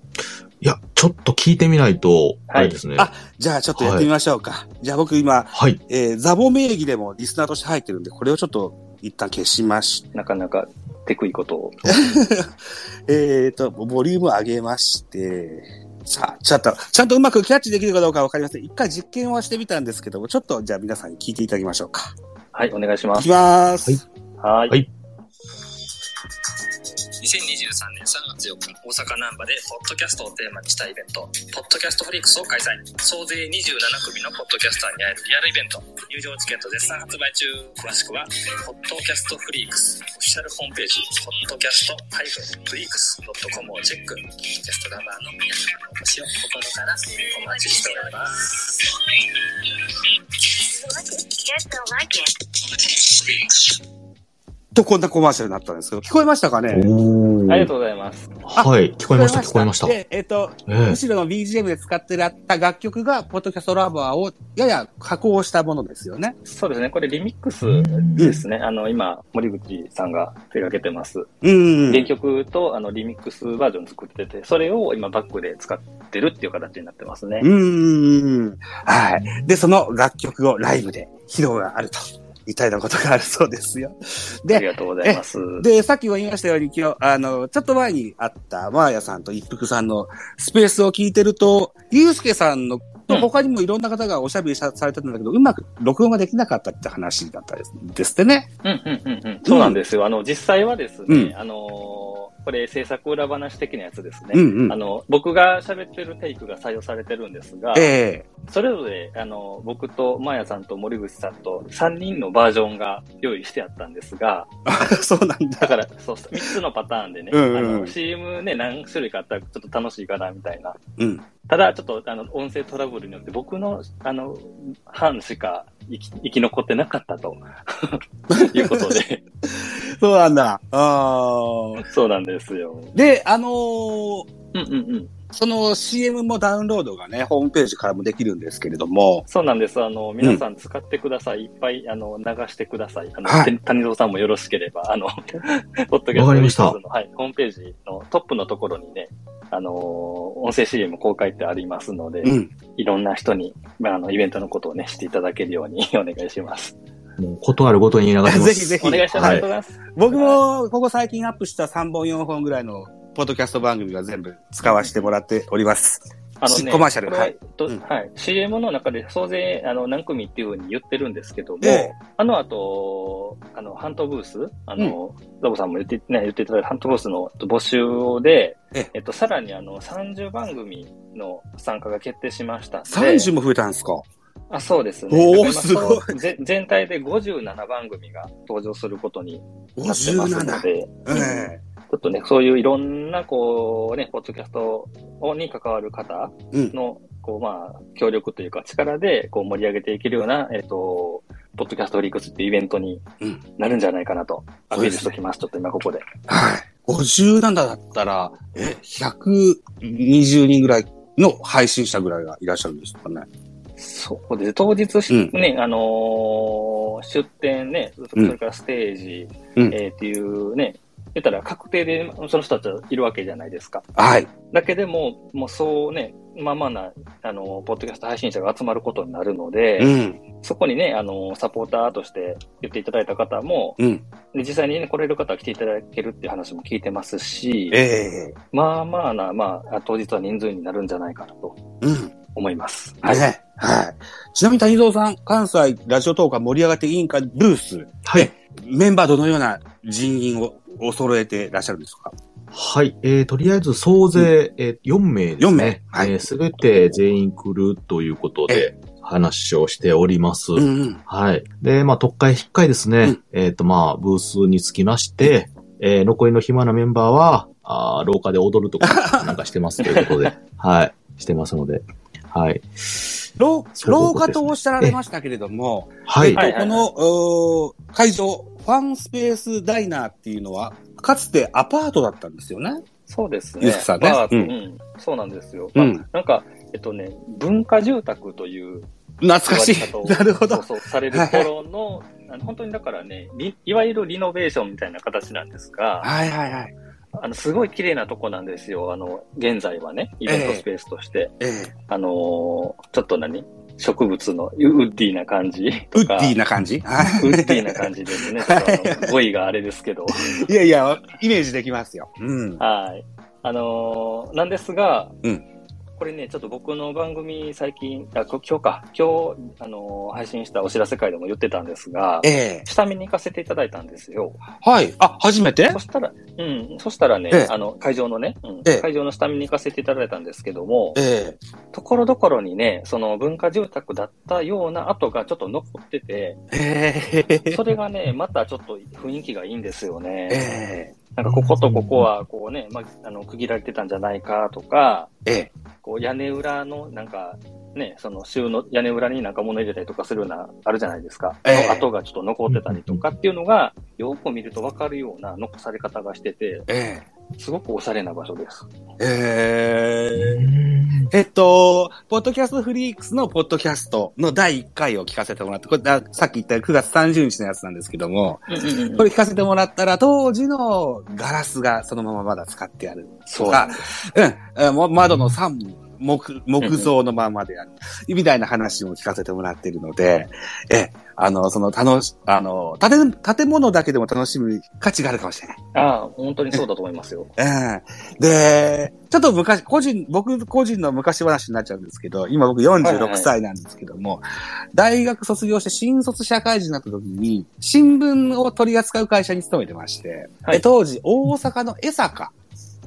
いや、ちょっと聞いてみないと、あれですね。あじゃあちょっとやってみましょうか。じゃあ僕今、はい。えー、ザボ名義でもリスナーとして入ってるんで、これをちょっと一旦消しましなかなかテクいことを。えーと、ボリューム上げまして、さあ、ちょっと、ちゃんとうまくキャッチできるかどうかわかりません。一回実験はしてみたんですけども、ちょっとじゃあ皆さんに聞いていただきましょうか。はい、お願いしますいき。ます。はいはい。2023年3月4日、大阪難波で、ポッドキャストをテーマにしたイベント、ポッドキャストフリークスを開催。総勢27組のポッドキャスターに会えるリアルイベント。入場チケット絶賛発売中。詳しくは、ポッドキャストフリークス、オフィシャルホームページ、ポッドキャストフリークス .com をチェック。ポッドキャストラバーの皆様のお越しを心からお待ちしております。と、こんなコマーシャルになったんですけど、聞こえましたかね？おありがとうございます。はい。聞こえました、聞こえました。で、えっ、と、ええ後ろの BGM で使ってらった楽曲が、ポッドキャストラバーをやや加工したものですよね。そうですね、これリミックスですね。あの、今、森口さんが手掛けてます。うん。原曲とあのリミックスバージョン作ってて、それを今バックで使ってるっていう形になってますね。うん。はい。で、その楽曲をライブで披露があると。いったようなことがあるそうですよ。で、ありがとうございます。で、さっきも言いましたように、今日、あの、ちょっと前にあった、マーヤさんと一服さんのスペースを聞いてると、ゆうすけさんの、他にもいろんな方がおしゃべりさされてたんだけど、うまく録音ができなかったって話だったですですってね。うんうんうんうん。そうなんですよ。あの、実際はですね、うんあのーこれ制作裏話的なやつですね。うんうんあの、僕が喋ってるテイクが採用されてるんですが、えそれぞれ、あの、僕とマーヤさんと森口さんと3人のバージョンが用意してあったんですが、えそうなんだ。だから、そう、3つのパターンでね、うんうんうんあの、CM ね、何種類かあったらちょっと楽しいかな、みたいな。うん。ただ、ちょっと、あの、音声トラブルによって僕の、あの、班しか生き生き残ってなかったと いうことで、そうなんだ。あーそうなんですよ。で、あのーうんうんうん。その CM もダウンロードがね、ホームページからもできるんですけれども、そうなんです。あの、皆さん使ってください。いっぱい、あの、流してください。あの、はいて谷蔵さんもよろしければ、あの、ポッドキャストわかりましたのはい、ホームページのトップのところにね、あの、音声 CM 公開ってありますので、うん。いろんな人に、まあ、あの、イベントのことをね、していただけるようにお願いします。もう、ことあるごとに流してます。ぜひぜひ。お願いします。あはい。僕も、ここ最近アップした3本4本ぐらいの、ポッドキャスト番組は全部使わせてもらっております。あのね、コマーシャルははいとうんはい。CM の中で総勢あの何組っていうふうに言ってるんですけども、ええあの後、あの、ハントブース、あの、ザボさんも言って、ね、言っていただいたハントブースの募集で、えええっと、さらにあの、30番組の参加が決定しましたので。30も増えたんですか？あ、そうですね。おすごい全体で57番組が登場することになってますの ?57。で、ええちょっとね、そういういろんな、こう、ね、ポッドキャストに関わる方うん。の、こう、まあ、協力というか力で、こう、盛り上げていけるような、えっ、と、ポッドキャストフリークスっていうイベントにうんなるんじゃないかなと、アピールしておきます。ちょっと今ここで。はい。57だったら、え、120人ぐらいの配信者ぐらいがいらっしゃるんですかね。そうです。当日し、うんね、あのー出店ね、それからステージ、うんえーっていうね、言ったら確定でその人たちはいるわけじゃないですか。はい。だけでも、もうそうね、まあまあな、あの、ポッドキャスト配信者が集まることになるので、うん。そこにね、あの、サポーターとして言っていただいた方も、うん。で実際にね、来れる方は来ていただけるっていう話も聞いてますし、ええまあまあな、まあ、当日は人数になるんじゃないかなとうん。思います。はい。はい。ちなみに谷蔵さん、関西ラジオトーク盛り上がっていいんかブース。はい。メンバーどのような人員をを揃えてらっしゃるんですか？はい。えー、とりあえず総勢、えー、4名ですね。4名はいえすべて全員来るということで、話をしております。うんうん。はい。で、まあ、特会引っかいですね。うんえっ、と、まあ、ブースにつきまして、えー残りの暇なメンバーは、あー廊下で踊るとか、なんかしてますということで、はい。してますので、はい。廊廊下とおっしゃられましたけれども、はい。えっとこの、会場、ファンスペースダイナーっていうのは、かつてアパートだったんですよね。そうですね。さんねそうなんですよ。なんか、えっとね、文化住宅という懐かしい。なるほど。そうそう、される頃の、本当にだからね、リいわゆるリノベーションみたいな形なんですが、はいはいはい。あの、すごい綺麗なとこなんですよ。あの、現在はね、イベントスペースとして。ええあのーちょっと何？植物のウッディな感じウッ。ディな感じ？はいウッディな感じですね。語彙があれですけど。いやいや、イメージできますよ。うん。はい。あのーなんですが、うんこれね、ちょっと僕の番組最近、あこ今日か、今日、あのー配信したお知らせ会でも言ってたんですが、ええ。下見に行かせていただいたんですよ。はい。あ、初めて？そしたら、うん、そしたらね、ええ。あの、会場のね、うんええ。会場の下見に行かせていただいたんですけども、えところどころにね、その文化住宅だったような跡がちょっと残ってて、ええ。え それがね、またちょっと雰囲気がいいんですよね。えなんかこことここはこうね、まあ、あの、区切られてたんじゃないかとか、ええ。こう屋根裏のなんか、ね、その収納、屋根裏になんか物入れたりとかするような、あるじゃないですか。ええ。の跡がちょっと残ってたりとかっていうのが、よく見るとわかるような残され方がしてて、えすごくおしゃれな場所です。えええっと、ポッドキャストフリークスのポッドキャストの第1回を聞かせてもらって、これあさっき言った9月30日のやつなんですけども、これ聞かせてもらったら、当時のガラスがそのまままだ使ってある。そうなんです。うん。窓の3木、木造のままである。みたいな話も聞かせてもらっているので、え、あの、その楽し、あの、建、建物だけでも楽しむ価値があるかもしれない。ああ、本当にそうだと思いますよ。う ん。で、ちょっと昔、個人、僕個人の昔話になっちゃうんですけど、今僕はいはい46歳なんですけども、大学卒業して新卒社会人になった時に、新聞を取り扱う会社に勤めてまして、はいで当時大阪の江坂、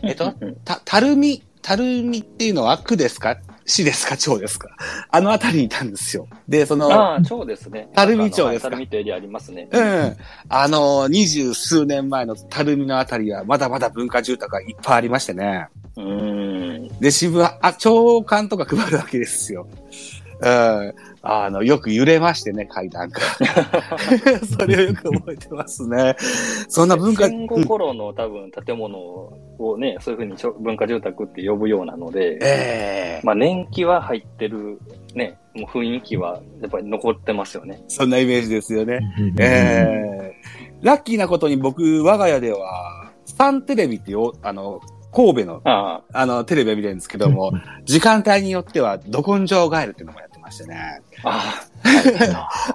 えっとた、たるみ、たるみっていうのは区ですか？市ですか？町ですか？あの辺りにいたんですよ。で、その、ああ、町ですね。垂水町ですか？垂水ってエリアありますね。うん。あの、二十数年前のたるみのあたりは、まだまだ文化住宅がいっぱいありましてね。うーん。で、新聞は、あ、長官とか配るわけですよ。うん。あの、よく揺れましてね、階段が。それをよく覚えてますね。そんな文化、戦後頃の多分建物をね、そういうふうに文化住宅って呼ぶようなので、ええまあ年季は入ってるね、もう雰囲気はやっぱり残ってますよね。そんなイメージですよね。ええラッキーなことに僕、我が家では、サンテレビっていう、あの、神戸の、ああの、テレビを見てるんですけども、時間帯によっては、ど根性ガエルっていうのもやってましてね。あ、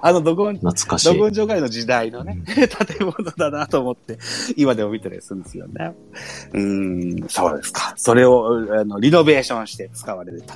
あ あの、ど根、懐かしどい。根性ガエルの時代のね、建物だなと思って、今でも見たりするんですよね。うーん、そうですか。それを、あの、リノベーションして使われると。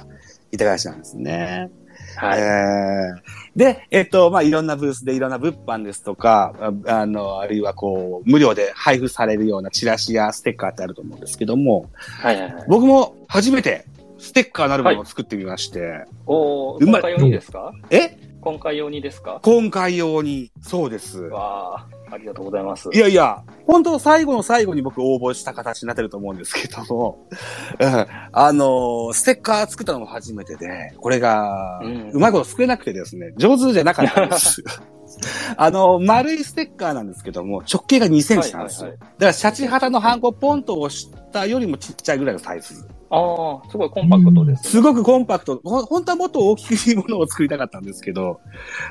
いたがしなんですね。あはい。えーで、えっと、まあ、いろんなブースでいろんな物販ですとか、ああの、あるいはこう、無料で配布されるようなチラシやステッカーってあると思うんですけども、はいはいはい。僕も初めてステッカーなるものを作ってみまして、おーうまい今回用にですか？え？今回用にですか？今回用に、そうです。わあ、ありがとうございます。いやいや、本当最後の最後に僕応募した形になってると思うんですけども、うん、あのーステッカー作ったのも初めてで、これが、うんうまいこと作れなくてですね、上手じゃなかったんです。あの、丸いステッカーなんですけども、直径が2センチなんですよ。はいはいだから、シャチハタのハンコポンと押したよりもちっちゃいぐらいのサイズ。ああ、すごいコンパクトです、すごくコンパクト。ほ本当はもっと大きいものを作りたかったんですけど、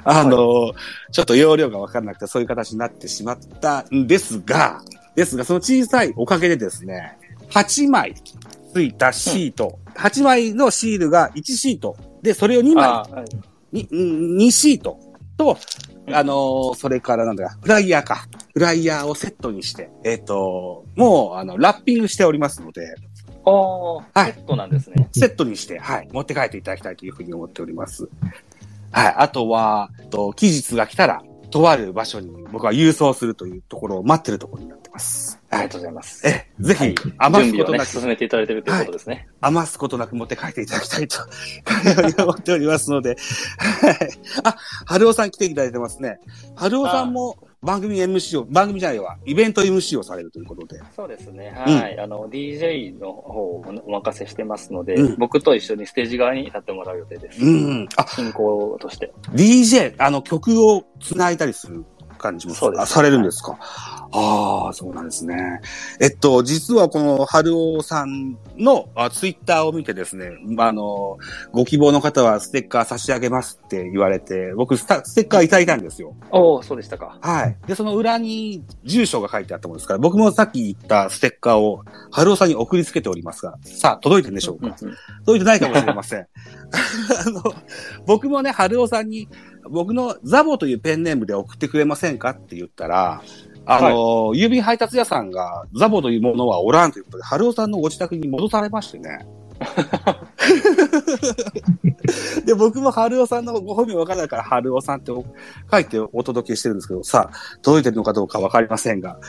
あの、ちょっと容量がわからなくてそういう形になってしまったんですが、ですが、その小さいおかげでですね、8枚ついたシート、8枚のシールが1シート、で、それを2枚。はい。に、うん2シート。と、あのーそれからなんだか、フライヤーか。フライヤーをセットにして、えっ、と、もう、あの、ラッピングしておりますので、ああ、はいセットなんですね。セットにして、はい、持って帰っていただきたいというふうに思っております。はい、あとは、と、期日が来たら、とある場所に僕は郵送するというところを待ってるところになってます。はいありがとう。ございます。え、ぜはいひ、余すことなく、進めていただいているということですね。余すことなく持って帰っていただきたいと、思っておりますので、はい。あ、春尾さん来ていただいてますね。春尾さんも番組 MC を、番組じゃないわ、イベント MC をされるということで。そうですね。はい。あの、DJ の方をお任せしてますので、うん僕と一緒にステージ側に立ってもらう予定です。うん。あ、進行として。DJ、あの、曲を繋いだりする感じもそうですあされるんですか、ああ、そうなんですね。えっと、実はこの春尾さんのあツイッターを見てですね、まああの、ご希望の方はステッカー差し上げますって言われて、僕スタステッカーいただいたんですよ。おおそうでしたか。はい。で、その裏に住所が書いてあったものですから、僕もさっき言ったステッカーを春尾さんに送りつけておりますが、さあ、届いてるんでしょうか、うんうん届いてないかもしれません。あの、僕もね、春尾さんに、僕のザボというペンネームで送ってくれませんかって言ったら、あの、郵便配達屋さんがザボというものはおらんということで、春尾さんのご自宅に戻されましてね。で、僕も春尾さんのご本名わからないから、春尾さんって書いてお届けしてるんですけど、さあ、届いてるのかどうかわかりませんが、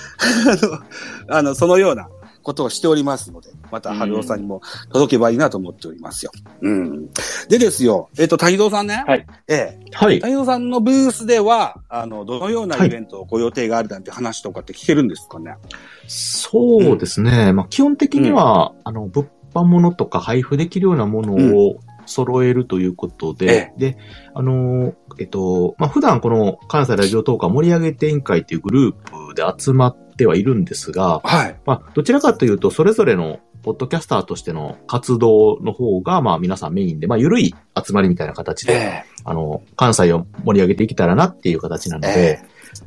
あの、あの、そのようなことをしておりますので、また春尾さんにも届けばいいなと思っておりますよ。うん。でですよ、えっ、と、谷蔵さんね。はい。ええ。はい。谷蔵さんのブースでは、あの、どのようなイベントをご予定があるなんて話とかって聞けるんですかね？そうですね。まあ、基本的には、あの、物販物とか配布できるようなものを揃えるということで、で、あの、えっと、まあ、普段この関西ラジオトーカー盛り上げて委員会っていうグループで集まってはいるんですが、はい。まあ、どちらかというと、それぞれのポッドキャスターとしての活動の方が、まあ、皆さんメインで、まあ、ゆるい集まりみたいな形で、えあの、関西を盛り上げていけたらなっていう形なのえで、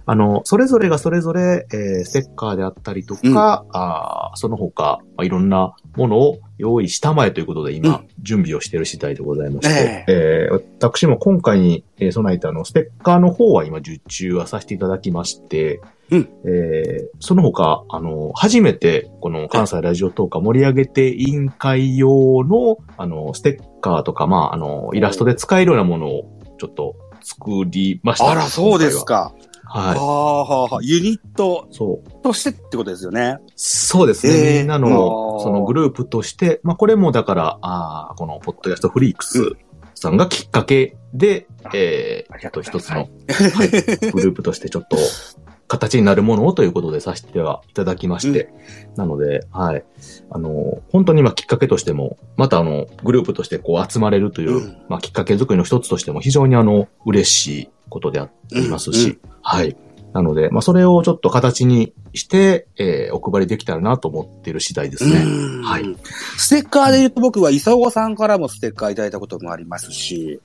あの、それぞれがそれぞれ、えーステッカーであったりとか、あーその他、まあ、いろんなものを用意したまえということで今、うん。準備をしている次第でございまして、ええ。ー私も今回に、えー備えたあの、ステッカーの方は今受注はさせていただきまして、うん。えーその他、あの、初めて、この関西ラジオトーカー盛り上げて委員会用の、あの、ステッカーとか、まあ、あの、イラストで使えるようなものをちょっと作りました。あら、そうですか。はい。はあ、はあ、はあ。ユニットそう。としてってことですよね。そうですね。えーみんなあの、ーそのグループとして、まあこれもだから、あーこのポッドキャストフリークスさんがきっかけで、えー、ありがえっと一つの、はい、グループとしてちょっと、形になるものをということでさせてはいただきまして、なので、はい。あの、本当にまあきっかけとしても、またあの、グループとしてこう集まれるという、うんまあきっかけ作りの一つとしても非常にあの、嬉しいことでありますし、うんはい。なので、まあそれをちょっと形にして、えーお配りできたらなと思っている次第ですね。うんはい。ステッカーで言うと僕は磯子さんからもステッカーいただいたこともありますし、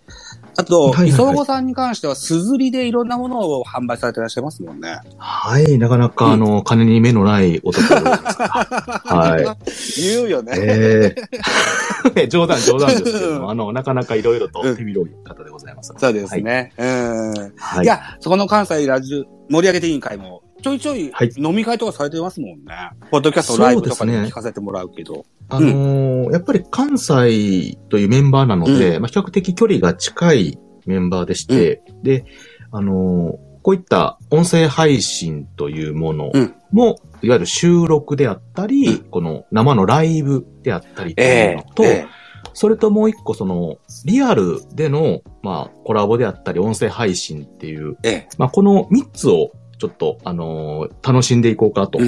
あと、はいはいはい磯子さんに関しては、すずりでいろんなものを販売されていらっしゃいますもんね。はい。なかなかあの、金に目のない男ですから。はい。言うよね。ええ 冗談冗談ですけども、あの、なかなかいろいろと手広い方でございます。そうですね。うん。はい。いや、そこの関西ラジオ盛り上げて委員会も、ちょいちょいはい。飲み会とかされてますもんね。ポッドキャストライブとかでそうですね。聞かせてもらうけど。あのーやっぱり関西というメンバーなので、うまあ、比較的距離が近いメンバーでして、で、あのーこういった音声配信というものうん。も、いわゆる収録であったり、うん。この生のライブであったりというのと、え。それともう一個その、リアルでの、まあ、コラボであったり、音声配信っていう、ええ。まあ、この三つを、ちょっと、あのー楽しんでいこうかと。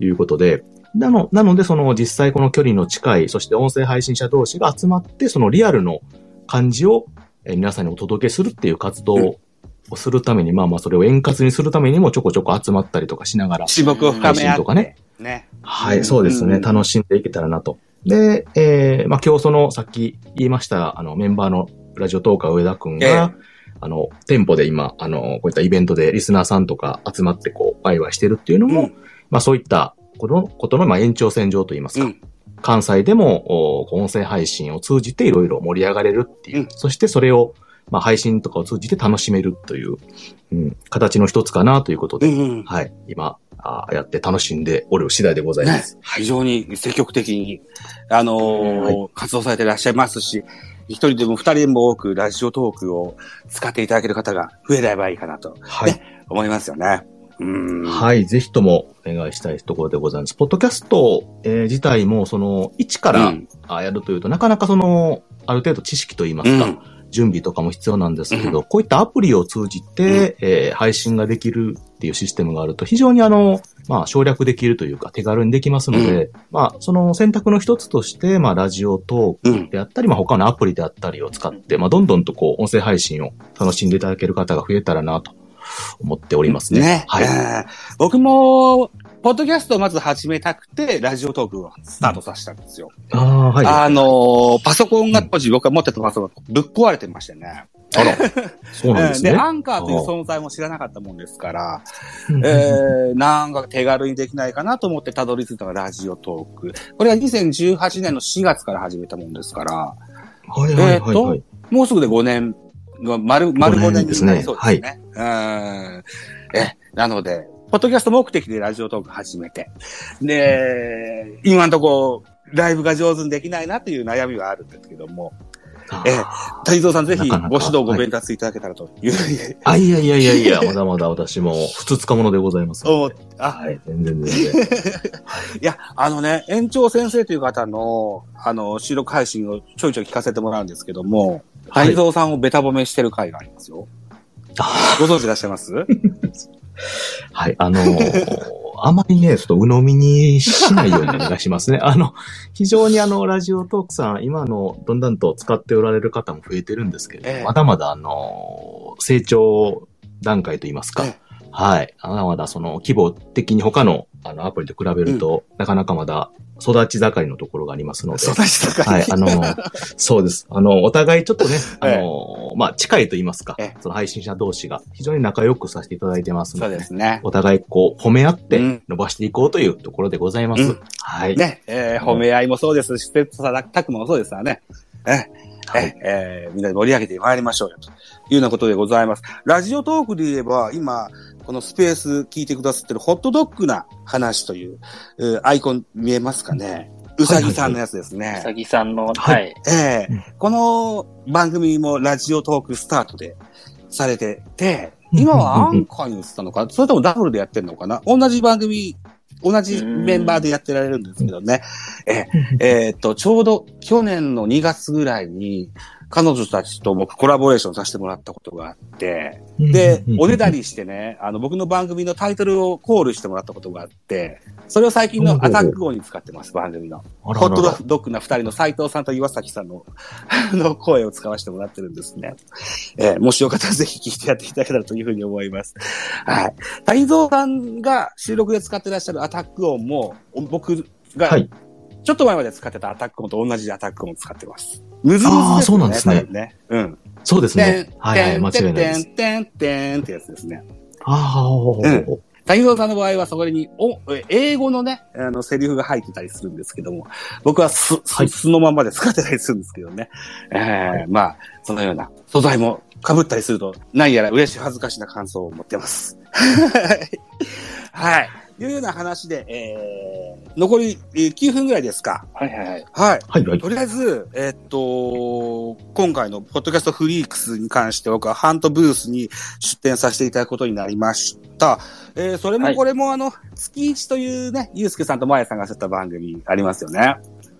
いうことで、なの、なので、その実際この距離の近い、そして音声配信者同士が集まって、そのリアルの感じを、えー皆さんにお届けするっていう活動をするために、まあまあそれを円滑にするためにもちょこちょこ集まったりとかしながら、種目を深め信とかね。ね。はい、そうですね。うん楽しんでいけたらなと。で、えー、まあ今日その、さっき言いました、あの、メンバーのラジオトーカー上田くんが、ええあの、店舗で今、あの、こういったイベントでリスナーさんとか集まってこう、ワイワイしてるっていうのも、うんまあそういったこのことの、まあ延長線上といいますか、うん。関西でも、お音声配信を通じていろいろ盛り上がれるっていう、うんそしてそれを、まあ配信とかを通じて楽しめるという、うん、形の一つかなということで、うんうん。はい、今、あーやって楽しんでおる次第でございまねす。、非常に積極的に、あのー活動されていらっしゃいますし、一人でも二人でも多くラジオトークを使っていただける方が増えればいいかなとはい。思いますよね。うん。はい、ぜひともお願いしたいところでございます。ポッドキャスト、えー自体も、その、一から、うんあやるというと、なかなかその、ある程度知識といいますか、うん準備とかも必要なんですけど、うこういったアプリを通じて、えー配信ができるっていうシステムがあると、非常にあの、まあ、省略できるというか、手軽にできますので、まあ、その選択の一つとして、まあ、ラジオトークであったり、まあ、他のアプリであったりを使って、まあ、どんどんとこう、音声配信を楽しんでいただける方が増えたらなと思っておりますね。ね。はい。えー僕も、ポッドキャストをまず始めたくて、ラジオトークをスタートさせたんですよ。ああ、はい。あのーパソコンが当時僕が持ってたパソコンがぶっ壊れてましてね。あら、そうなんですね。で、アンカーという存在も知らなかったもんですから、うんえー、なんか手軽にできないかなと思ってたどり着いたのがラジオトーク。これは2018年の4月から始めたもんですから、はいはいはいはい。もうすぐで5年が、丸、丸5年になりそうです5ね。うん。え、なので、ポッドキャスト目的でラジオトーク始めて、で、今んとこ、ライブが上手にできないなという悩みはあるんですけども、ええ。谷蔵さんぜひご指導ご鞭達いただけたらという。ふうに、あ、いやいやいやいや、まだまだ私も、ふつつかものでございます。ので。思って、あ、はい、全然全然。い。や、あのね、園長先生という方の、あの、収録配信をちょいちょい聞かせてもらうんですけども、はい。谷蔵さんをベタ褒めしてる回がありますよ。あご存知いらっしゃいます？はい、あのーあまりね、ちょっと鵜呑みにしないようにお願いしますね。あの、非常にあの、ラジオトークさん、今の、どんどんと使っておられる方も増えてるんですけれども、ええまだまだあのー成長段階といいますか、えはい。まだまだその規模的に他のあのアプリと比べると、なかなかまだ育ち盛りのところがありますので。育ち盛りはい、あの、そうです。あの、お互いちょっとね、あええの、まあ、近いと言いますかええ、その配信者同士が非常に仲良くさせていただいてますそうので、ですね。お互いこう、褒め合ってうん伸ばしていこうというところでございます。うんはい。ね、えー褒め合いもそうですし、切磋琢磨もそうですからね。えはいえーみんなで盛り上げてまいりましょうよ、というようなことでございます。ラジオトークで言えば、今、このスペース聞いてくださってるホットドッグな話という、えーアイコン見えますかね？うさぎさんのやつですね。うさぎさんの、ははい。ええうんこの番組もラジオトークスタートでされてて、今はアンカーに移ったのか、それともダブルでやってるのかな？同じ番組、同じメンバーでやってられるんですけどね。えええーっと、ちょうど去年の2月ぐらいに、彼女たちと僕コラボレーションさせてもらったことがあって、で、おねだりしてね、あの、僕の番組のタイトルをコールしてもらったことがあって、それを最近のアタック号に使ってます、番組の。ホットドッグな二人の斉藤さんと岩崎さんの あの声を使わせてもらってるんですね。えーもしよかったらぜひ聞いてやっていただけたらというふうに思います。はい。谷蔵さんが収録で使ってらっしゃるアタック音も、お僕が、はいちょっと前まで使ってたアタック音と同じアタック音を使ってます。むずむずですよね。あーそうなんですねね。うん。そうですね。はいはい、間違いないです。てんてんてんってやつですね。ああ、ほうほうほうほう谷蔵さんの場合はそこにお、え英語のね、あの、セリフが入ってたりするんですけども、僕はす、はいす、素のまんまで使ってたりするんですけどね。ええまあ、そのような素材も被ったりすると、何やら嬉しい恥ずかしな感想を持ってます。はい。いうような話で、えー、残りえー9分ぐらいですか。はいはいはい。はい。はい、はい。とりあえず、えっと、今回のポッドキャストフリークスに関して僕はハントブースに出展させていただくことになりました。えーそれもはいこれもあの、月一というね、ゆうすけさんとまやさんがやった番組ありますよね。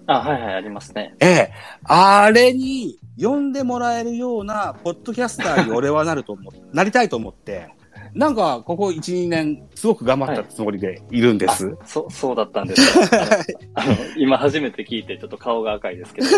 あ、はいはい、ありますね。ええあれに呼んでもらえるような、ポッドキャスターに俺はなると思う、なりたいと思って、なんか、ここ1、2年、すごく頑張ったつもりでいるんです。そう、そうだったんですか。あの今初めて聞いて、ちょっと顔が赤いですけど。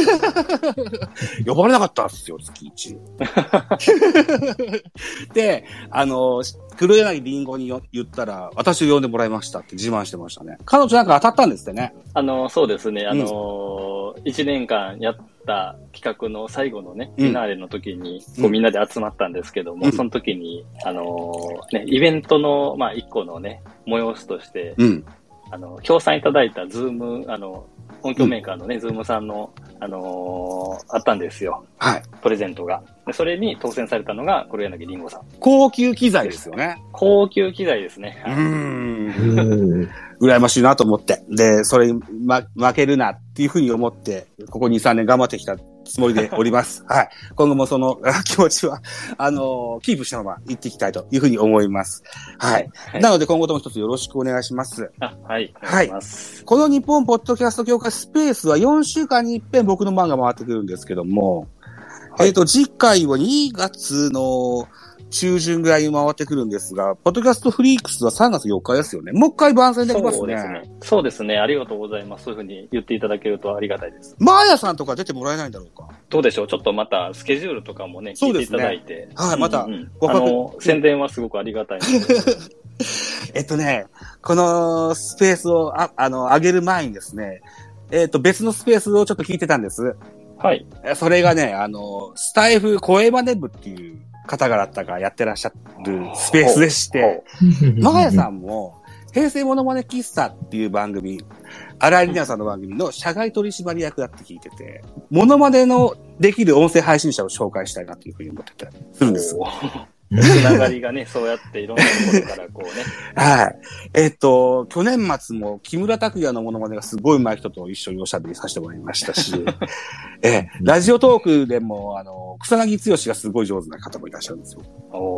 呼ばれなかったんですよ、月1。で、あの、黒柳りんごによ言ったら、私を呼んでもらいましたって自慢してましたね。彼女なんか当たったんですってね。あの、そうですね、あの、1年間やった企画の最後のね、うん。フィナーレの時に、うん。こうみんなで集まったんですけども、うん。その時に、あの、ね、イベントの、まあ、一個のね、催しとして、うん。あの、協賛いただいたズーム、あの、音響メーカーのね、ズームさんの、あのーあったんですよ。はい。プレゼントが。でそれに当選されたのが黒柳りんごさん。高級機材ですよね。高級機材ですね。うー。うんん。羨ましいなと思って。で、それに、ま、負けるなっていうふうに思って、ここ2、3年頑張ってきたつもりでおります。はい。今後もそのあ気持ちは、あのーキープしたまま行っていきたいというふうに思います。はい。はいなので今後とも一つよろしくお願いします。あ、はい。お願い。この日本ポッドキャスト協会スペースは4週間に一遍僕の番が回ってくるんですけども、はいえっ、と、次回は2月の中旬ぐらいに回ってくるんですが、ポッドキャストフリークスは3月4日ですよね。もう一回番宣できますね。そうですね。そうですね。ありがとうございます。そういうふうに言っていただけるとありがたいです。マーヤさんとか出てもらえないんだろうかどうでしょう？ちょっとまたスケジュールとかもね、聞いていただいて。はいまたうんうんあの、宣伝はすごくありがたい。えっとね、このスペースを、ああの、上げる前にですね、えっと、別のスペースをちょっと聞いてたんです。はい。えそれがね、あの、スタイフ声真似部っていう方々だがやってらっしゃるスペースでして、マーヤさんも、平成モノマネ喫茶っていう番組、荒井里奈さんの番組の社外取締役だって聞いてて、モノマネのできる音声配信者を紹介したいなというふうに思ってたりするんです。つながりがね、そうやっていろんなところからこうね。はい。えっ、と、去年末も木村拓哉のモノマネがすごい上手い人と一緒におしゃべりさせてもらいましたし、ええラジオトークでも、あの、草薙剛がすごい上手な方もいらっしゃるんですよ。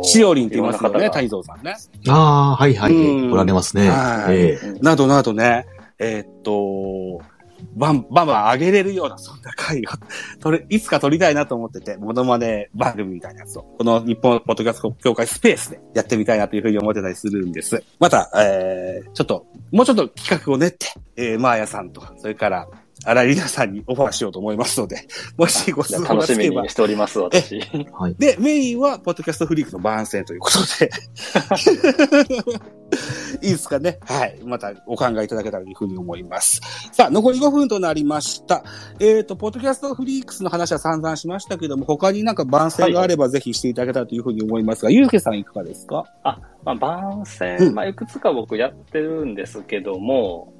しおりんって言いますよね、谷蔵さんね。ああ、はいはい。うんおられますね。はいええなどなどね、えーっと、バン、バンバン上げれるような、そんな回を、取れ、いつか撮りたいなと思ってて、モノマネ番組みたいなやつを、この日本ポッドキャスト協会スペースでやってみたいなというふうに思ってたりするんです。また、えー、ちょっと、もうちょっと企画を練って、えー、マーヤさんとか、それから、荒井里奈さんにオファーしようと思いますので、もしご質あ楽しみ問がつけばに。しております、私。はい。で、メインは、ポッドキャストフリークの番宣ということで。いいですかね。はい。またお考えいただけたらというふうに思います。さあ、残り5分となりました。えっ、と、ポッドキャストフリークスの話は散々しましたけども、他になんか番宣があればぜひしていただけたらというふうに思いますが、ゆうすけさんいかがですか？あ、まあ、番宣、うんまあ、いくつか僕やってるんですけども、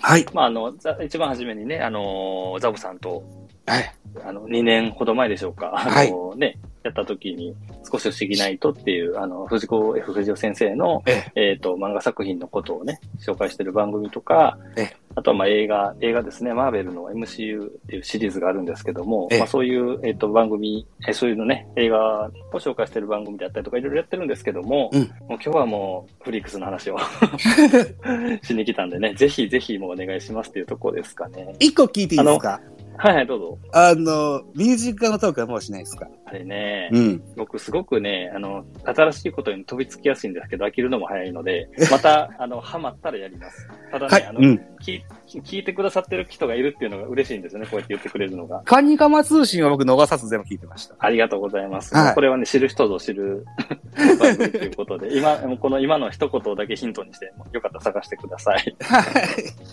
はい。まあ、あの、ざ一番初めにね、あの、ザボさんと、はい。あの、2年ほど前でしょうか。はいあの、ね、やった時に、少し不思議ないとっていう、あの、藤子 F 不二雄先生の、ええっ、と、漫画作品のことをね、紹介してる番組とかええ、あとはまあ映画、映画ですね、マーベルの MCU っていうシリーズがあるんですけども、ええ。まあそういう、えっ、と、番組、えそういうのね、映画を紹介してる番組であったりとか、いろいろやってるんですけども、うん。もう今日はもう、フリークスの話を しに来たんでね、ぜひぜひもうお願いしますっていうところですかね。一個聞いていいですか？はいはい、どうぞ。あの、ミュージックのトークはもうしないですかあれね、うん。僕すごくね、あの、新しいことに飛びつきやすいんですけど、飽きるのも早いので、また、あの、ハマったらやります。ただね、あの、はいうん。聞い聞いてくださってる人がいるっていうのが嬉しいんですよね、こうやって言ってくれるのが。カニカマ通信は僕逃さず全部聞いてました。ありがとうございます。はいこれはね、知る人ぞ知る 番組ということで、今、この今の一言だけヒントにして、よかったら探してください。は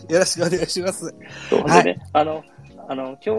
い。よろしくお願いします。そうはいでね、あの、あの、今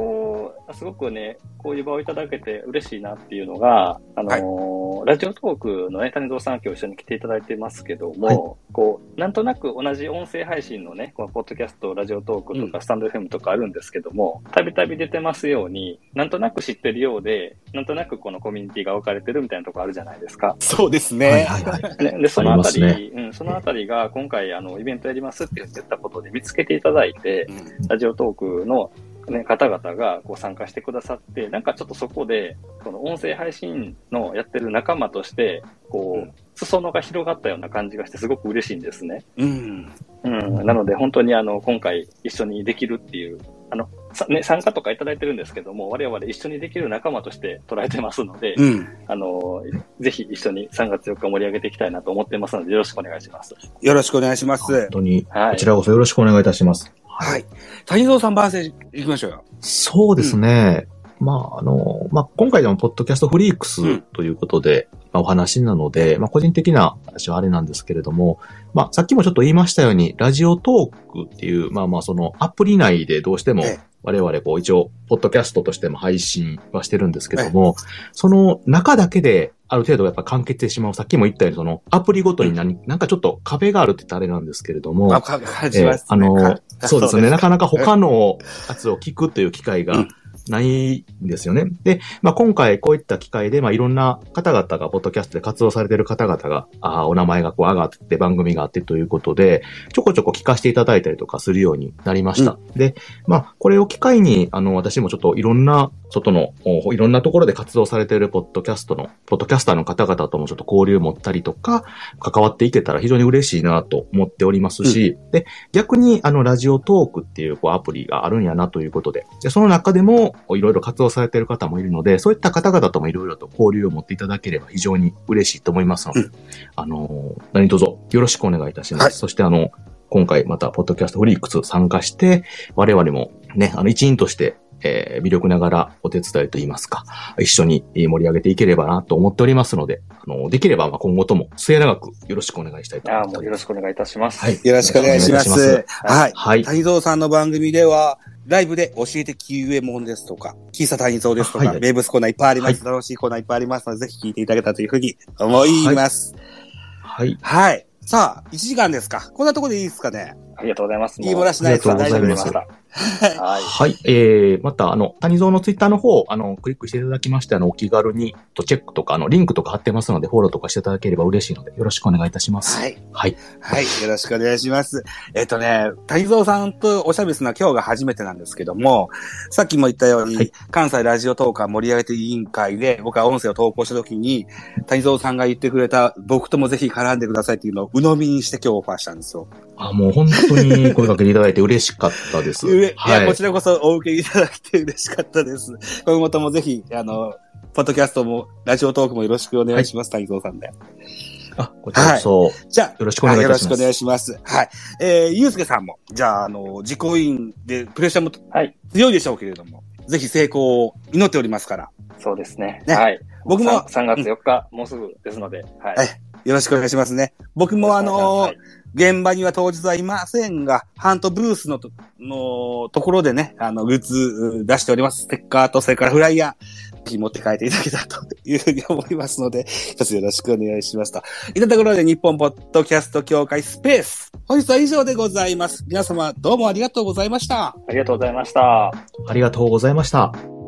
日、すごくね、こういう場をいただけて嬉しいなっていうのが、あの、ラジオトークのね、谷蔵さん今日一緒に来ていただいてますけども、はいこう、なんとなく同じ音声配信のね、このポッドキャスト、ラジオトークとうんか、スタンド FM とかあるんですけども、たびたび出てますように、なんとなく知ってるようで、なんとなくこのコミュニティが分かれてるみたいなとこあるじゃないですか。そうですはいね。はいはい。ね、で、そのあたり、ありうん、そのあたりが今回、あの、イベントやりますって言ってたことで見つけていただいて、うんラジオトークの、ね、方々がこう参加してくださって、なんかちょっとそこで、この音声配信のやってる仲間として、こう裾野が広がったような感じがしてすごく嬉しいんですね。うん。うん。なので本当にあの、今回一緒にできるっていう、あの、さね、参加とかいただいてるんですけども、我々一緒にできる仲間として捉えてますので、うん。あの、ぜひ一緒に3月4日盛り上げていきたいなと思ってますので、よろしくお願いします。よろしくお願いします。本当に、はいこちらこそよろしくお願いいたします。はい。谷蔵さん番宣行きましょうよ。そうですね。まあ、あの、まあ、今回でも、ポッドキャストフリークスうんということで、まあ、お話なので、まあ、個人的な話はあれなんですけれども、まあ、さっきもちょっと言いましたように、ラジオトークっていう、まあまあ、そのアプリ内でどうしてもええ、我々、こう、一応、ポッドキャストとしても配信はしてるんですけども、その中だけで、ある程度やっぱ完結してしまう。さっきも言ったように、その、アプリごとに何、なんかちょっと壁があるって言ったらあれなんですけれども、あ、か感じえーます、あの、かそうですね。なかなか他のやつを聞くという機会がうんないんですよね。で、まあ、今回こういった機会で、まあ、いろんな方々が、ポッドキャストで活動されている方々が、あーお名前がこう上がって番組があってということで、ちょこちょこ聞かせていただいたりとかするようになりました。で、まあ、これを機会に、あの、私もちょっといろんな、外の、おいろんなところで活動されているポッドキャストの、ポッドキャスターの方々ともちょっと交流を持ったりとか、関わっていけたら非常に嬉しいなと思っておりますし、で、逆に、あの、ラジオトークっていうこうアプリがあるんやなということで、でその中でも、いろいろ活動されている方もいるので、そういった方々ともいろいろと交流を持っていただければ非常に嬉しいと思いますので、うあの、何卒よろしくお願いいたします。はいそして、あの、今回また、ポッドキャストフリークス参加して、我々もね、あの、一員として、えー魅力ながらお手伝いといいますか、一緒に盛り上げていければなと思っておりますので、あの、できればまあ今後とも末永くよろしくお願いしたいと思ああ、もうよろ。しくお願いいたします。はい。よろしくお願いします。お願いいたしはい。はい。谷蔵さんの番組では、ライブで教えてキウエモンですとか、喫茶谷蔵ですとか、はい名物コーナーいっぱいあります。楽しいコーナーいっぱいありますので、ぜひ聞いていただけたらというふうに思います。はい。はい。さあ、1時間ですか。こんなところでいいですかね。ありがとうございます。言い漏らしないですか？ありがとうございます大丈夫ました。はい。はい。えー、また、あの、谷蔵のツイッターの方、あの、クリックしていただきまして、あの、お気軽に、とチェックとか、あの、リンクとか貼ってますので、フォローとかしていただければ嬉しいので、よろしくお願いいたします。はい。はい。はい。よろしくお願いします。えっとね、谷蔵さんとおしゃべりするのは今日が初めてなんですけども、さっきも言ったように、はい関西ラジオトーカー盛り上げて委員会で僕は音声を投稿した時に、谷蔵さんが言ってくれた僕ともぜひ絡んでくださいっていうのを鵜呑みにして今日オファーしたんですよ。あ、もう本当に声かけていただいて嬉しかったです。うえいはいや、こちらこそお受けいただいて嬉しかったです。今後ともぜひ、あの、ポッドキャストも、ラジオトークもよろしくお願いします、谷蔵さんで。あ、こちらこそ、じゃあ、よろしくお願いしますはよろしくお願いします。はい。えー、ゆうすけさんも、じゃあ、あの、自己員でプレッシャーもはい強いでしょうけれども、ぜひ成功を祈っておりますから、そうですね。ねはい。僕も 3, 月4日、もうすぐですので、はい。はいよろしくお願いしますね。僕もあのはい現場には当日はいませんが、ハントブースのと、のところでね、あの、グッズう出しております。ステッカーと、それからフライヤー、ぜひ持って帰っていただけたらというふうに思いますので、一つよろしくお願いしますと。いったところで、日本ポッドキャスト協会スペース。本日は以上でございます。皆様、どうもありがとうございました。ありがとうございました。ありがとうございました。